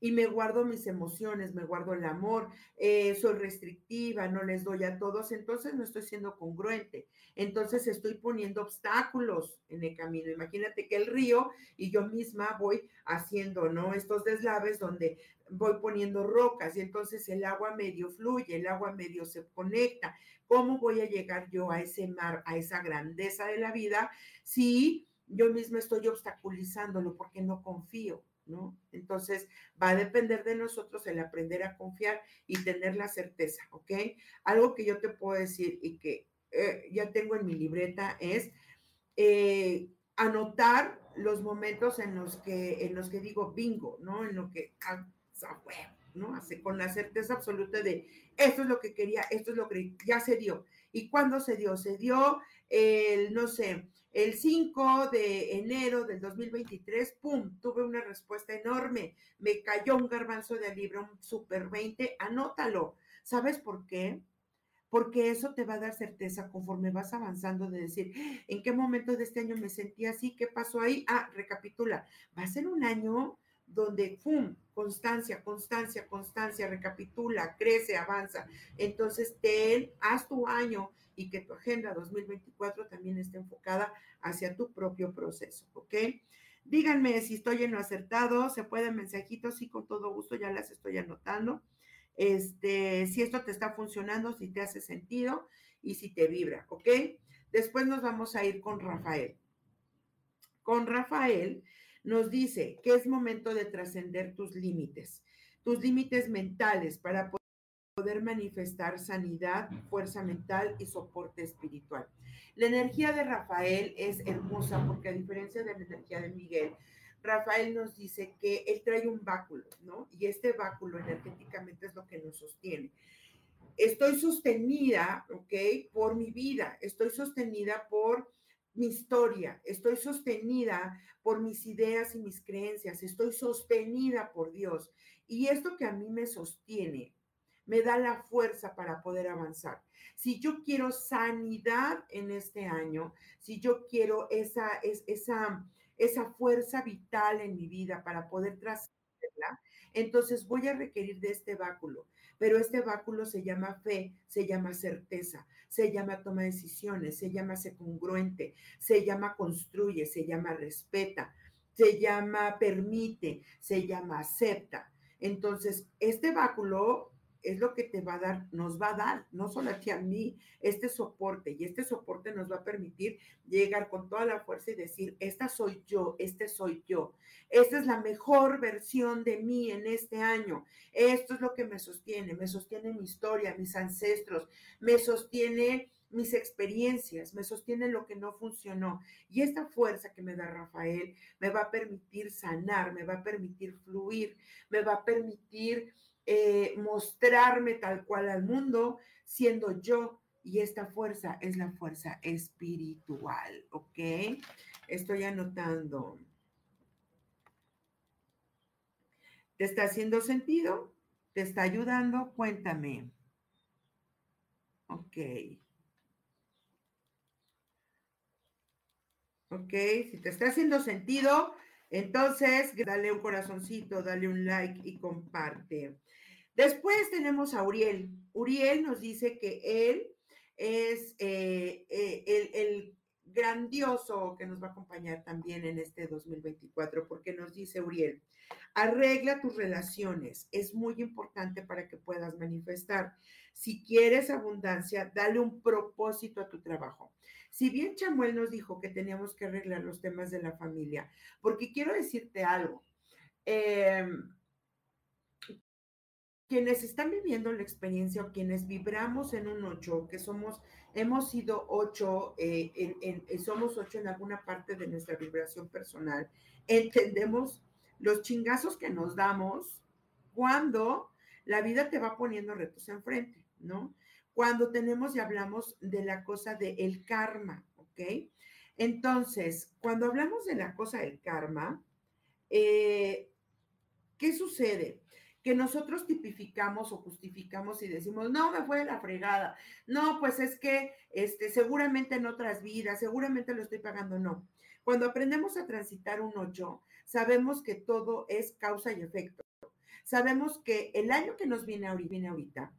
Y me guardo mis emociones, me guardo el amor, eh, soy restrictiva, no les doy a todos, entonces no estoy siendo congruente. Entonces estoy poniendo obstáculos en el camino. Imagínate que el río y yo misma voy haciendo, ¿no? Estos deslaves donde voy poniendo rocas y entonces el agua medio fluye, el agua medio se conecta. ¿Cómo voy a llegar yo a ese mar, a esa grandeza de la vida si yo misma estoy obstaculizándolo porque no confío? Entonces, va a depender de nosotros el aprender a confiar y tener la certeza, ¿ok? Algo que yo te puedo decir y que eh, ya tengo en mi libreta es eh, anotar los momentos en los que, en los que digo bingo, ¿no? En lo que, ah, ¿no? Hace con la certeza absoluta de esto es lo que quería, esto es lo que ya se dio. ¿Y cuándo se dio? Se dio el, no sé, el 5 de enero del 2023, ¡pum! Tuve una respuesta enorme. Me cayó un garbanzo de libro, un super 20, anótalo. ¿Sabes por qué? Porque eso te va a dar certeza conforme vas avanzando de decir, ¿en qué momento de este año me sentí así? ¿Qué pasó ahí? Ah, recapitula. Va a ser un año donde, ¡pum!, constancia, constancia, constancia, recapitula, crece, avanza. Entonces, ten, haz tu año y que tu agenda 2024 también esté enfocada hacia tu propio proceso, ¿ok? Díganme si estoy en lo acertado, se pueden mensajitos, sí, con todo gusto, ya las estoy anotando. Este, si esto te está funcionando, si te hace sentido y si te vibra, ¿ok? Después nos vamos a ir con Rafael. Con Rafael, nos dice que es momento de trascender tus límites, tus límites mentales para poder manifestar sanidad, fuerza mental y soporte espiritual. La energía de Rafael es hermosa porque a diferencia de la energía de Miguel, Rafael nos dice que él trae un báculo, ¿no? Y este báculo energéticamente es lo que nos sostiene. Estoy sostenida, ¿ok? Por mi vida, estoy sostenida por mi historia, estoy sostenida por mis ideas y mis creencias, estoy sostenida por Dios. Y esto que a mí me sostiene, me da la fuerza para poder avanzar. Si yo quiero sanidad en este año, si yo quiero esa, esa, esa fuerza vital en mi vida para poder trascenderla, entonces voy a requerir de este báculo. Pero este báculo se llama fe, se llama certeza, se llama toma de decisiones, se llama ser congruente, se llama construye, se llama respeta, se llama permite, se llama acepta. Entonces, este báculo es lo que te va a dar, nos va a dar, no solo a ti, a mí, este soporte. Y este soporte nos va a permitir llegar con toda la fuerza y decir, esta soy yo, este soy yo. Esta es la mejor versión de mí en este año. Esto es lo que me sostiene, me sostiene mi historia, mis ancestros, me sostiene mis experiencias, me sostiene lo que no funcionó. Y esta fuerza que me da Rafael me va a permitir sanar, me va a permitir fluir, me va a permitir eh, mostrarme tal cual al mundo, siendo yo. Y esta fuerza es la fuerza espiritual, ¿ok? Estoy anotando. ¿Te está haciendo sentido? ¿Te está ayudando? Cuéntame. Ok. ¿Ok? Si te está haciendo sentido, entonces dale un corazoncito, dale un like y comparte. Después tenemos a Uriel. Uriel nos dice que él es eh, eh, el, grandioso que nos va a acompañar también en este 2024, porque nos dice Uriel, arregla tus relaciones, es muy importante para que puedas manifestar. Si quieres abundancia, dale un propósito a tu trabajo. Si bien Chamuel nos dijo que teníamos que arreglar los temas de la familia, porque quiero decirte algo, eh, quienes están viviendo la experiencia o quienes vibramos en un 8, que somos, hemos sido 8, eh, en, somos 8 en alguna parte de nuestra vibración personal, entendemos los chingazos que nos damos cuando la vida te va poniendo retos enfrente, ¿no? Cuando tenemos y hablamos de la cosa del el karma, ¿ok? Entonces, cuando hablamos de la cosa del karma, eh, ¿qué sucede? Que nosotros tipificamos o justificamos y decimos, no, me fue la fregada, no, pues es que este, seguramente en otras vidas, seguramente lo estoy pagando, no. Cuando aprendemos a transitar un 8, sabemos que todo es causa y efecto. Sabemos que el año que nos viene ahorita, viene ahorita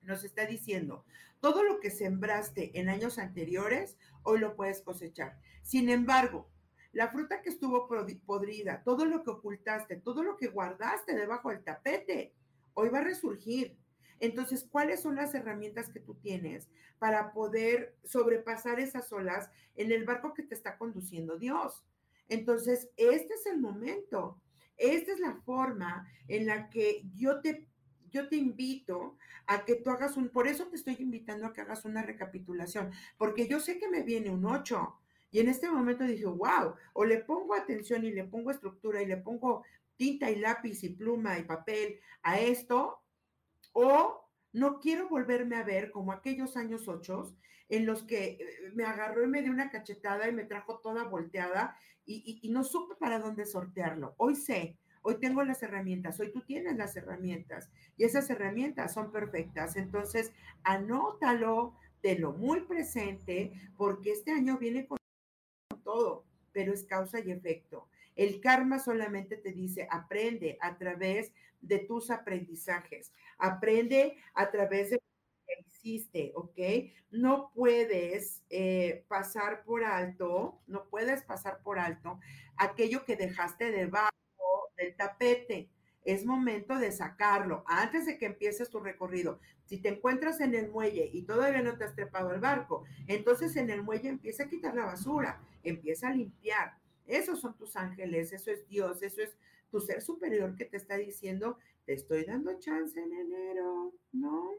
nos está diciendo, todo lo que sembraste en años anteriores, hoy lo puedes cosechar. Sin embargo, la fruta que estuvo podrida, todo lo que ocultaste, todo lo que guardaste debajo del tapete, hoy va a resurgir. Entonces, ¿cuáles son las herramientas que tú tienes para poder sobrepasar esas olas en el barco que te está conduciendo Dios? Entonces, este es el momento, esta es la forma en la que yo te, yo te invito a que tú hagas un, por eso te estoy invitando a que hagas una recapitulación, porque yo sé que me viene un 8, y en este momento dije, wow, o le pongo atención y le pongo estructura y le pongo tinta y lápiz y pluma y papel a esto, o no quiero volverme a ver como aquellos años ocho en los que eh, me agarró y me dio una cachetada y me trajo toda volteada y, no supe para dónde sortearlo. Hoy sé, hoy tengo las herramientas, hoy tú tienes las herramientas y esas herramientas son perfectas. Entonces, anótalo, lo muy presente, porque este año viene con pero es causa y efecto. El karma solamente te dice, aprende a través de tus aprendizajes, aprende a través de lo que hiciste, ¿ok? No puedes eh, pasar por alto, no puedes pasar por alto aquello que dejaste debajo del tapete es momento de sacarlo antes de que empieces tu recorrido. Si te encuentras en el muelle y todavía no te has trepado al barco, entonces en el muelle empieza a quitar la basura, empieza a limpiar. Esos son tus ángeles, eso es Dios, eso es tu ser superior que te está diciendo, te estoy dando chance en enero, ¿no?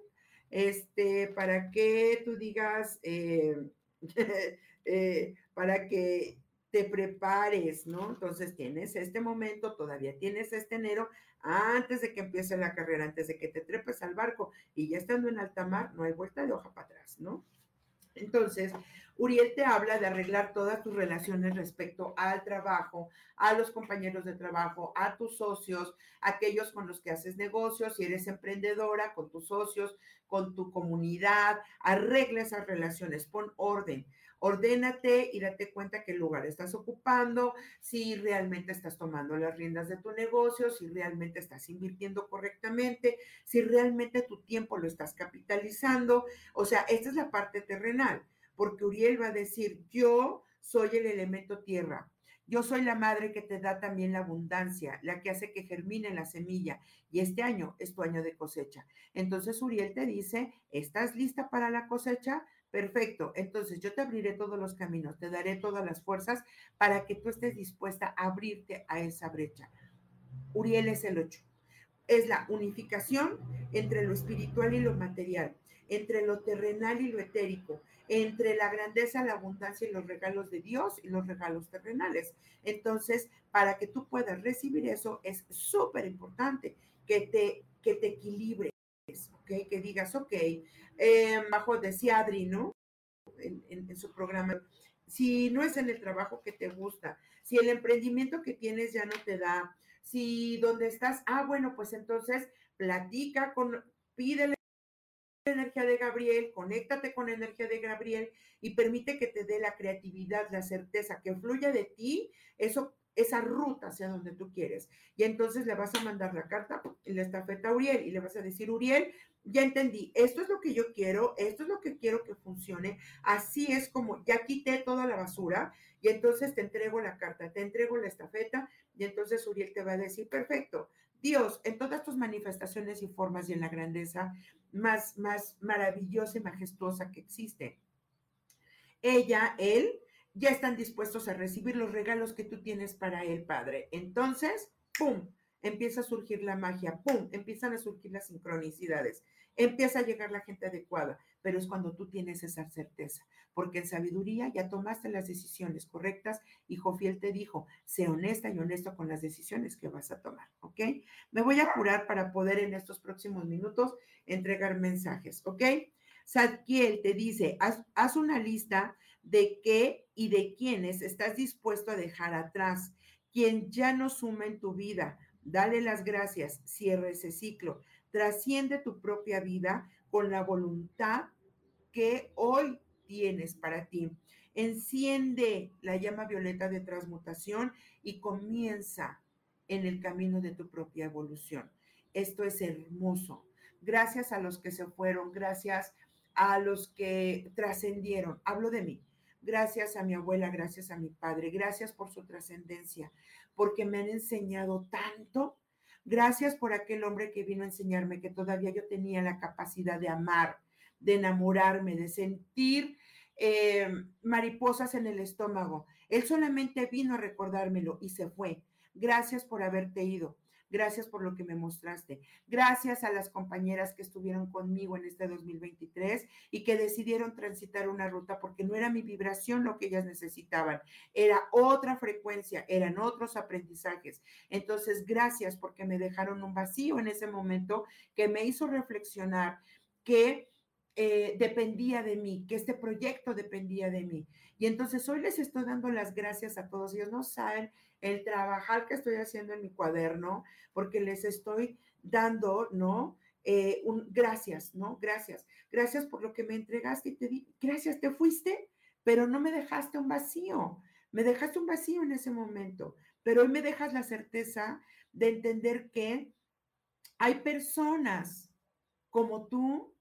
Este, para que tú digas, eh, eh, para que te prepares, ¿no? Entonces tienes este momento, todavía tienes este enero, antes de que empiece la carrera, antes de que te trepes al barco y ya estando en alta mar, no hay vuelta de hoja para atrás, ¿no? Entonces, Uriel te habla de arreglar todas tus relaciones respecto al trabajo, a los compañeros de trabajo, a tus socios, aquellos con los que haces negocios, si eres emprendedora, con tus socios, con tu comunidad, arregla esas relaciones, pon orden ordénate y date cuenta qué lugar estás ocupando, si realmente estás tomando las riendas de tu negocio, si realmente estás invirtiendo correctamente, si realmente tu tiempo lo estás capitalizando. O sea, esta es la parte terrenal, porque Uriel va a decir, yo soy el elemento tierra. Yo soy la madre que te da también la abundancia, la que hace que germine la semilla. Y este año es tu año de cosecha. Entonces Uriel te dice, ¿estás lista para la cosecha? Perfecto. Entonces yo te abriré todos los caminos, te daré todas las fuerzas para que tú estés dispuesta a abrirte a esa brecha. Uriel es el 8. Es la unificación entre lo espiritual y lo material, entre lo terrenal y lo etérico, entre la grandeza, la abundancia y los regalos de Dios y los regalos terrenales. Entonces, para que tú puedas recibir eso, es súper importante que te, que te equilibres, ¿ok? Que digas, ok, eh, bajo decía Adri, ¿no? En, su programa. Si no es en el trabajo que te gusta, si el emprendimiento que tienes ya no te da, si donde estás, ah, bueno, pues entonces platica con, pídele energía de Gabriel, conéctate con la energía de Gabriel y permite que te dé la creatividad, la certeza, que fluya de ti eso, esa ruta hacia donde tú quieres. Y entonces le vas a mandar la carta la estafeta a Uriel y le vas a decir, Uriel, ya entendí, esto es lo que yo quiero, esto es lo que quiero que funcione, así es como ya quité toda la basura y entonces te entrego la carta, te entrego la estafeta y entonces Uriel te va a decir, perfecto, Dios, en todas tus manifestaciones y formas y en la grandeza más, más maravillosa y majestuosa que existe. Ella, él, ya están dispuestos a recibir los regalos que tú tienes para él, Padre. Entonces, ¡pum! Empieza a surgir la magia, ¡pum! Empiezan a surgir las sincronicidades empieza a llegar la gente adecuada, pero es cuando tú tienes esa certeza, porque en sabiduría ya tomaste las decisiones correctas y Jofiel te dijo, sé honesta y honesto con las decisiones que vas a tomar, ¿ok? Me voy a curar para poder en estos próximos minutos entregar mensajes, ¿ok? Sadkiel te dice, haz una lista de qué y de quiénes estás dispuesto a dejar atrás, quien ya no suma en tu vida. Dale las gracias, cierre ese ciclo Trasciende tu propia vida con la voluntad que hoy tienes para ti. Enciende la llama violeta de transmutación y comienza en el camino de tu propia evolución. Esto es hermoso. Gracias a los que se fueron, gracias a los que trascendieron. Hablo de mí. Gracias a mi abuela, gracias a mi padre, gracias por su trascendencia, porque me han enseñado tanto Gracias por aquel hombre que vino a enseñarme que todavía yo tenía la capacidad de amar, de enamorarme, de sentir eh, mariposas en el estómago. Él solamente vino a recordármelo y se fue. Gracias por haberte ido. Gracias por lo que me mostraste. Gracias a las compañeras que estuvieron conmigo en este 2023 y que decidieron transitar una ruta porque no era mi vibración lo que ellas necesitaban, era otra frecuencia, eran otros aprendizajes. Entonces, gracias porque me dejaron un vacío en ese momento que me hizo reflexionar que eh, dependía de mí, que este proyecto dependía de mí. Y entonces hoy les estoy dando las gracias a todos. Ellos no saben el trabajar que estoy haciendo en mi cuaderno, porque les estoy dando, ¿no? Eh, un, gracias, ¿no? Gracias. Gracias por lo que me entregaste y te di, gracias, te fuiste, pero no me dejaste un vacío. Me dejaste un vacío en ese momento, pero hoy me dejas la certeza de entender que hay personas como tú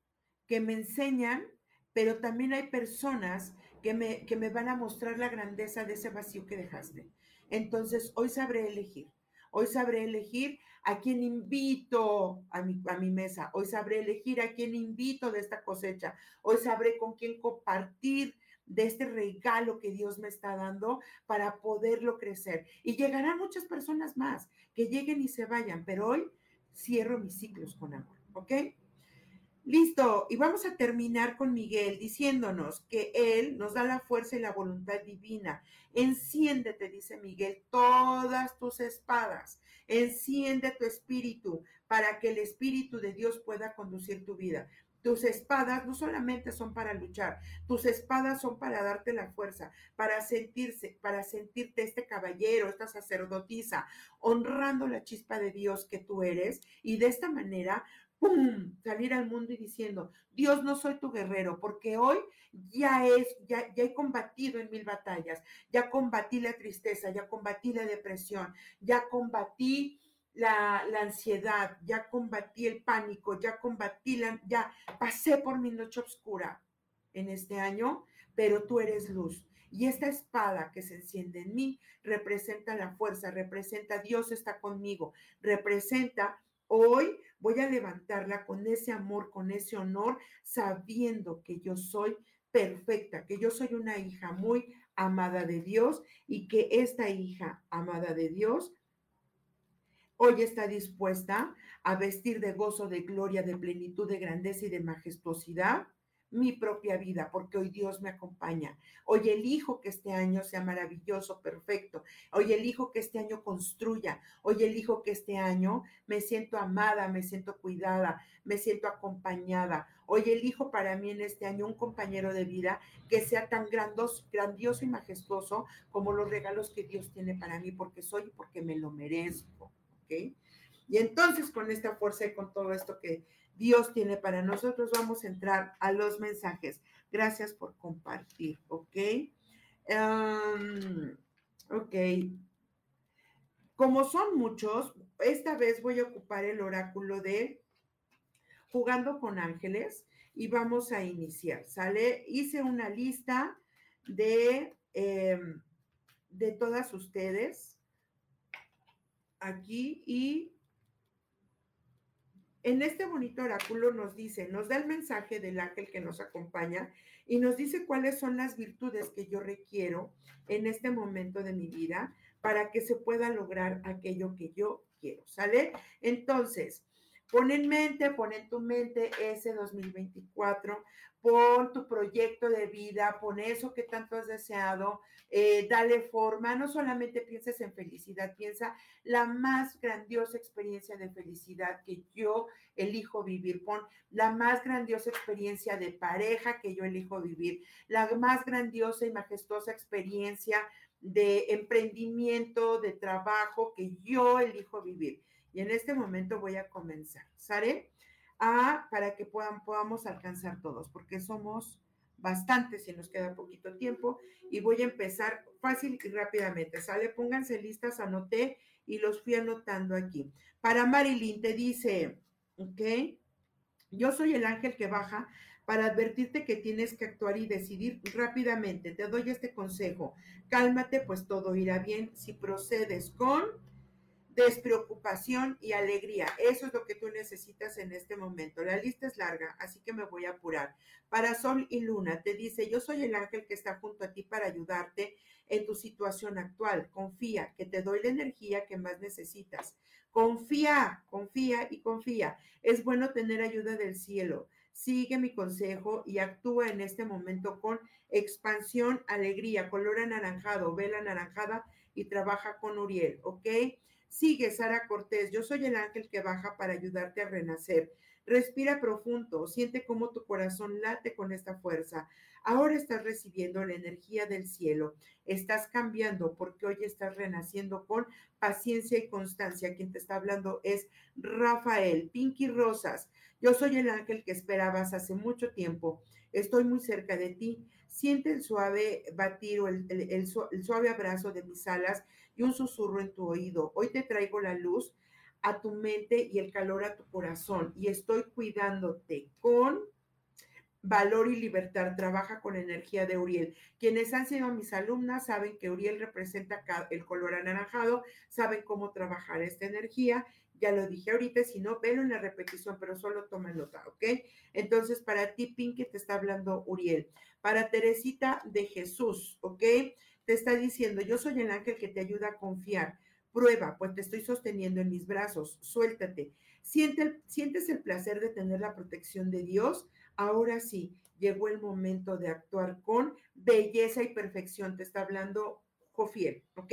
que me enseñan, pero también hay personas que me, que me van a mostrar la grandeza de ese vacío que dejaste. Entonces, hoy sabré elegir. Hoy sabré elegir a quién invito a mi, a mi mesa. Hoy sabré elegir a quién invito de esta cosecha. Hoy sabré con quién compartir de este regalo que Dios me está dando para poderlo crecer. Y llegarán muchas personas más que lleguen y se vayan, pero hoy cierro mis ciclos con amor, ¿ok? Listo, y vamos a terminar con Miguel diciéndonos que Él nos da la fuerza y la voluntad divina. Enciéndete, dice Miguel, todas tus espadas. Enciende tu espíritu para que el espíritu de Dios pueda conducir tu vida. Tus espadas no solamente son para luchar, tus espadas son para darte la fuerza, para sentirse, para sentirte este caballero, esta sacerdotisa, honrando la chispa de Dios que tú eres y de esta manera ¡pum! salir al mundo y diciendo, Dios no soy tu guerrero, porque hoy ya es, ya, ya he combatido en mil batallas, ya combatí la tristeza, ya combatí la depresión, ya combatí la, ansiedad, ya combatí el pánico, ya combatí la, ya pasé por mi noche oscura en este año, pero tú eres luz. Y esta espada que se enciende en mí representa la fuerza, representa Dios está conmigo, representa Hoy voy a levantarla con ese amor, con ese honor, sabiendo que yo soy perfecta, que yo soy una hija muy amada de Dios y que esta hija amada de Dios hoy está dispuesta a vestir de gozo, de gloria, de plenitud, de grandeza y de majestuosidad mi propia vida, porque hoy Dios me acompaña. Hoy elijo que este año sea maravilloso, perfecto. Hoy elijo que este año construya. Hoy elijo que este año me siento amada, me siento cuidada, me siento acompañada. Hoy elijo para mí en este año un compañero de vida que sea tan grandoso, grandioso y majestuoso como los regalos que Dios tiene para mí, porque soy y porque me lo merezco. ¿Ok? Y entonces con esta fuerza y con todo esto que Dios tiene para nosotros. Vamos a entrar a los mensajes. Gracias por compartir, ¿ok? Um, ok. Como son muchos, esta vez voy a ocupar el oráculo de jugando con ángeles y vamos a iniciar, ¿sale? Hice una lista de, em, de todas ustedes aquí y en este bonito oráculo nos dice, nos da el mensaje del ángel que nos acompaña y nos dice cuáles son las virtudes que yo requiero en este momento de mi vida para que se pueda lograr aquello que yo quiero, ¿sale? Entonces, pon en mente, pon en tu mente ese 2024, pon tu proyecto de vida, pon eso que tanto has deseado, eh, dale forma, no solamente pienses en felicidad, piensa la más grandiosa experiencia de felicidad que yo elijo vivir, pon la más grandiosa experiencia de pareja que yo elijo vivir, la más grandiosa y majestuosa experiencia de emprendimiento, de trabajo que yo elijo vivir. Y en este momento voy a comenzar, ¿sale? A, para que puedan, podamos alcanzar todos, porque somos bastantes y nos queda poquito tiempo. Y voy a empezar fácil y rápidamente, ¿sale? Pónganse listas, anoté y los fui anotando aquí. Para Marilyn te dice, ¿ok? Yo soy el ángel que baja para advertirte que tienes que actuar y decidir rápidamente. Te doy este consejo. Cálmate, pues todo irá bien si procedes con despreocupación y alegría. Eso es lo que tú necesitas en este momento. La lista es larga, así que me voy a apurar. Para Sol y Luna, te dice, yo soy el ángel que está junto a ti para ayudarte en tu situación actual. Confía, que te doy la energía que más necesitas. Confía, confía y confía. Es bueno tener ayuda del cielo. Sigue mi consejo y actúa en este momento con expansión, alegría, color anaranjado, vela anaranjada y trabaja con Uriel, ¿ok? Sigue, Sara Cortés, yo soy el ángel que baja para ayudarte a renacer. Respira profundo, siente cómo tu corazón late con esta fuerza. Ahora estás recibiendo la energía del cielo, estás cambiando porque hoy estás renaciendo con paciencia y constancia. Quien te está hablando es Rafael, Pinky Rosas. Yo soy el ángel que esperabas hace mucho tiempo. Estoy muy cerca de ti. Siente el suave batir o el, suave abrazo de mis alas y un susurro en tu oído. Hoy te traigo la luz a tu mente y el calor a tu corazón y estoy cuidándote con valor y libertad. Trabaja con energía de Uriel. Quienes han sido mis alumnas saben que Uriel representa el color anaranjado, saben cómo trabajar esta energía ya lo dije ahorita, si no, velo en la repetición, pero solo toma nota, ¿ok? Entonces, para ti, Pinky, te está hablando Uriel. Para Teresita de Jesús, ¿ok? Te está diciendo, yo soy el ángel que te ayuda a confiar. Prueba, pues te estoy sosteniendo en mis brazos, suéltate. Siente, sientes el placer de tener la protección de Dios. Ahora sí, llegó el momento de actuar con belleza y perfección. Te está hablando Jofiel, ¿ok?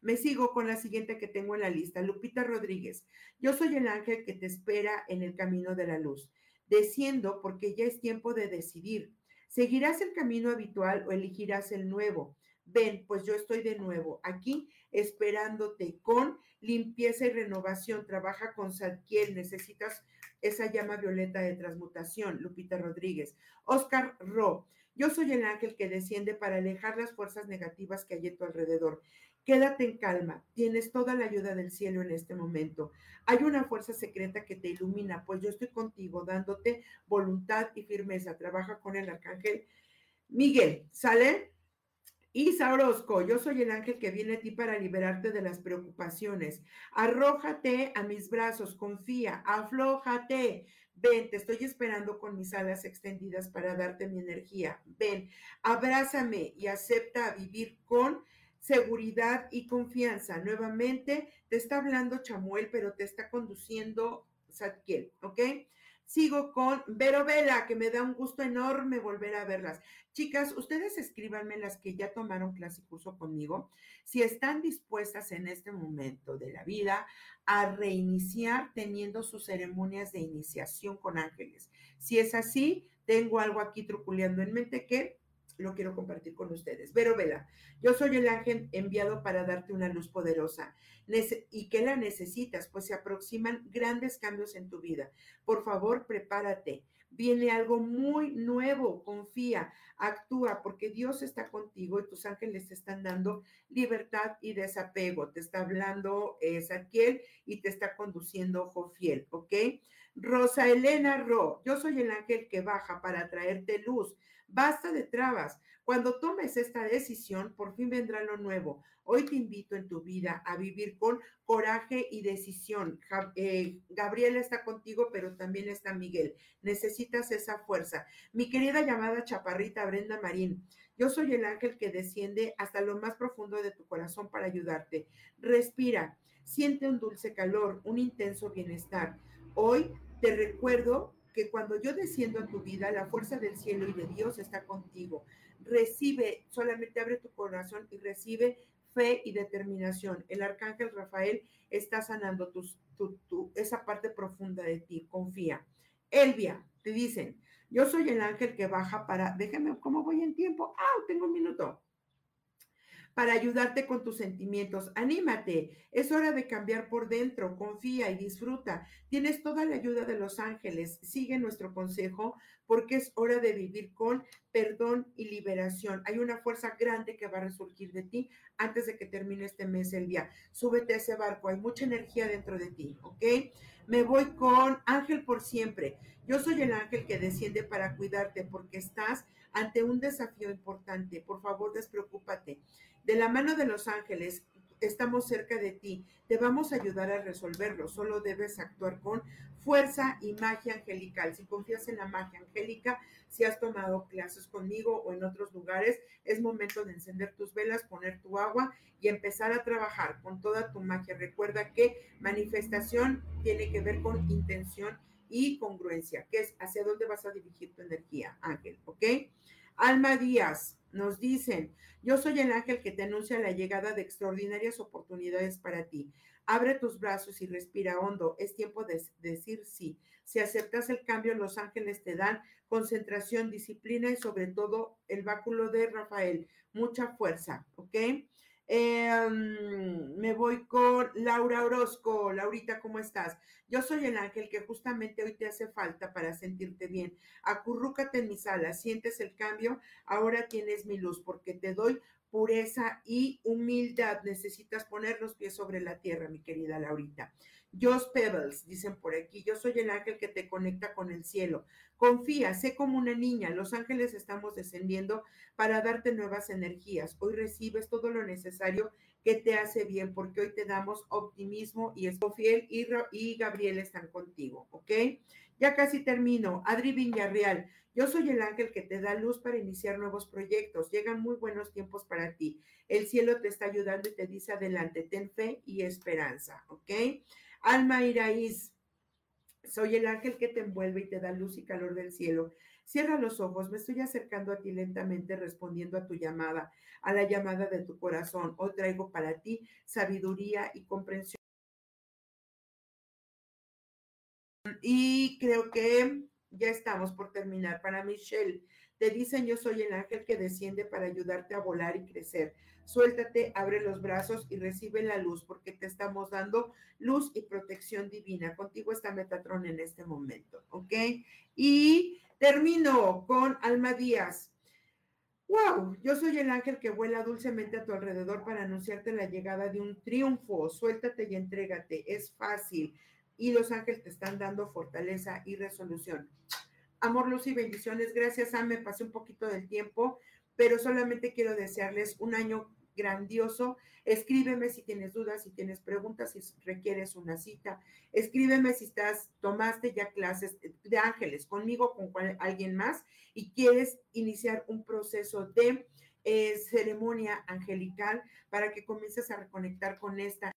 Me sigo con la siguiente que tengo en la lista, Lupita Rodríguez. Yo soy el ángel que te espera en el camino de la luz. Desciendo porque ya es tiempo de decidir. ¿Seguirás el camino habitual o elegirás el nuevo? Ven, pues yo estoy de nuevo aquí esperándote con limpieza y renovación. Trabaja con Sadkiel. Necesitas esa llama violeta de transmutación. Lupita Rodríguez. Oscar Ro. Yo soy el ángel que desciende para alejar las fuerzas negativas que hay a tu alrededor. Quédate en calma, tienes toda la ayuda del cielo en este momento. Hay una fuerza secreta que te ilumina, pues yo estoy contigo dándote voluntad y firmeza. Trabaja con el arcángel Miguel, ¿sale? Isa Orozco, yo soy el ángel que viene a ti para liberarte de las preocupaciones. Arrójate a mis brazos, confía, aflójate. Ven, te estoy esperando con mis alas extendidas para darte mi energía. Ven, abrázame y acepta vivir con seguridad y confianza. Nuevamente, te está hablando Chamuel, pero te está conduciendo Zadkiel, ¿ok? Sigo con Vero Vela, que me da un gusto enorme volver a verlas. Chicas, ustedes escríbanme las que ya tomaron clase y curso conmigo, si están dispuestas en este momento de la vida a reiniciar teniendo sus ceremonias de iniciación con ángeles. Si es así, tengo algo aquí truculeando en mente que lo quiero compartir con ustedes. Vero Vela, yo soy el ángel enviado para darte una luz poderosa y que la necesitas, pues se aproximan grandes cambios en tu vida. Por favor, prepárate. Viene algo muy nuevo, confía, actúa, porque Dios está contigo y tus ángeles te están dando libertad y desapego. Te está hablando Ezequiel y te está conduciendo Jofiel, ¿ok? Rosa Elena Ro, yo soy el ángel que baja para traerte luz Basta de trabas. Cuando tomes esta decisión, por fin vendrá lo nuevo. Hoy te invito en tu vida a vivir con coraje y decisión. Eh, Gabriela está contigo, pero también está Miguel. Necesitas esa fuerza. Mi querida llamada chaparrita Brenda Marín, yo soy el ángel que desciende hasta lo más profundo de tu corazón para ayudarte. Respira, siente un dulce calor, un intenso bienestar. Hoy te recuerdo que cuando yo desciendo a tu vida, la fuerza del cielo y de Dios está contigo. Recibe, solamente abre tu corazón y recibe fe y determinación. El arcángel Rafael está sanando tu, esa parte profunda de ti. Confía. Elvia, te dicen, yo soy el ángel que baja para, déjame, ¿cómo voy en tiempo? Ah, tengo un minuto para ayudarte con tus sentimientos. Anímate, es hora de cambiar por dentro, confía y disfruta. Tienes toda la ayuda de los ángeles. Sigue nuestro consejo porque es hora de vivir con perdón y liberación. Hay una fuerza grande que va a resurgir de ti antes de que termine este mes el día. Súbete a ese barco, hay mucha energía dentro de ti, ¿ok? Me voy con ángel por siempre. Yo soy el ángel que desciende para cuidarte porque estás ante un desafío importante. Por favor, despreocúpate. De la mano de los ángeles, estamos cerca de ti. Te vamos a ayudar a resolverlo. Solo debes actuar con fuerza y magia angelical. Si confías en la magia angélica, si has tomado clases conmigo o en otros lugares, es momento de encender tus velas, poner tu agua y empezar a trabajar con toda tu magia. Recuerda que manifestación tiene que ver con intención y congruencia, que es hacia dónde vas a dirigir tu energía, Ángel, ¿ok? Alma Díaz, nos dicen, yo soy el ángel que te anuncia la llegada de extraordinarias oportunidades para ti. Abre tus brazos y respira hondo. Es tiempo de decir sí. Si aceptas el cambio, los ángeles te dan concentración, disciplina y sobre todo el báculo de Rafael. Mucha fuerza, ¿ok? Em, me voy con Laura Orozco. Laurita, ¿cómo estás? Yo soy el ángel que justamente hoy te hace falta para sentirte bien. Acurrúcate en mis alas, sientes el cambio, ahora tienes mi luz porque te doy pureza y humildad. Necesitas poner los pies sobre la tierra, mi querida Laurita. Joss Pebbles, dicen por aquí, yo soy el ángel que te conecta con el cielo. Confía, sé como una niña, los ángeles estamos descendiendo para darte nuevas energías. Hoy recibes todo lo necesario que te hace bien, porque hoy te damos optimismo y Escofiel y, y Gabriel están contigo, ¿ok? Ya casi termino. Adri Villarreal, yo soy el ángel que te da luz para iniciar nuevos proyectos. Llegan muy buenos tiempos para ti. El cielo te está ayudando y te dice adelante, ten fe y esperanza, ¿ok? Alma Iraíz, soy el ángel que te envuelve y te da luz y calor del cielo. Cierra los ojos, me estoy acercando a ti lentamente respondiendo a tu llamada, a la llamada de tu corazón. Hoy traigo para ti sabiduría y comprensión. Y creo que ya estamos por terminar. Para Michelle, te dicen yo soy el ángel que desciende para ayudarte a volar y crecer. Suéltate, abre los brazos y recibe la luz porque te estamos dando luz y protección divina. Contigo está Metatron en este momento, ¿ok? Y termino con Alma Díaz. Wow, yo soy el ángel que vuela dulcemente a tu alrededor para anunciarte la llegada de un triunfo. Suéltate y entrégate. Es fácil. Y los ángeles te están dando fortaleza y resolución. Amor, luz y bendiciones. Gracias, a Me pasé un poquito del tiempo, pero solamente quiero desearles un año grandioso. Escríbeme si tienes dudas, si tienes preguntas, si requieres una cita. Escríbeme si estás, tomaste ya clases de ángeles conmigo, con alguien más, y quieres iniciar un proceso de eh, ceremonia angelical para que comiences a reconectar con esta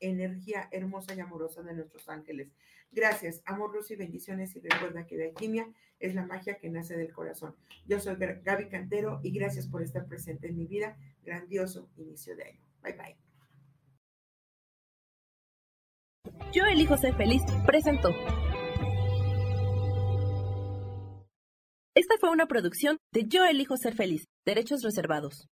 energía hermosa y amorosa de nuestros ángeles. Gracias, amor, luz y bendiciones. Y recuerda que la alquimia es la magia que nace del corazón. Yo soy Gaby Cantero y gracias por estar presente en mi vida. Grandioso inicio de año. Bye bye. Yo elijo ser feliz. Presento. Esta fue una producción de Yo elijo ser feliz, derechos reservados.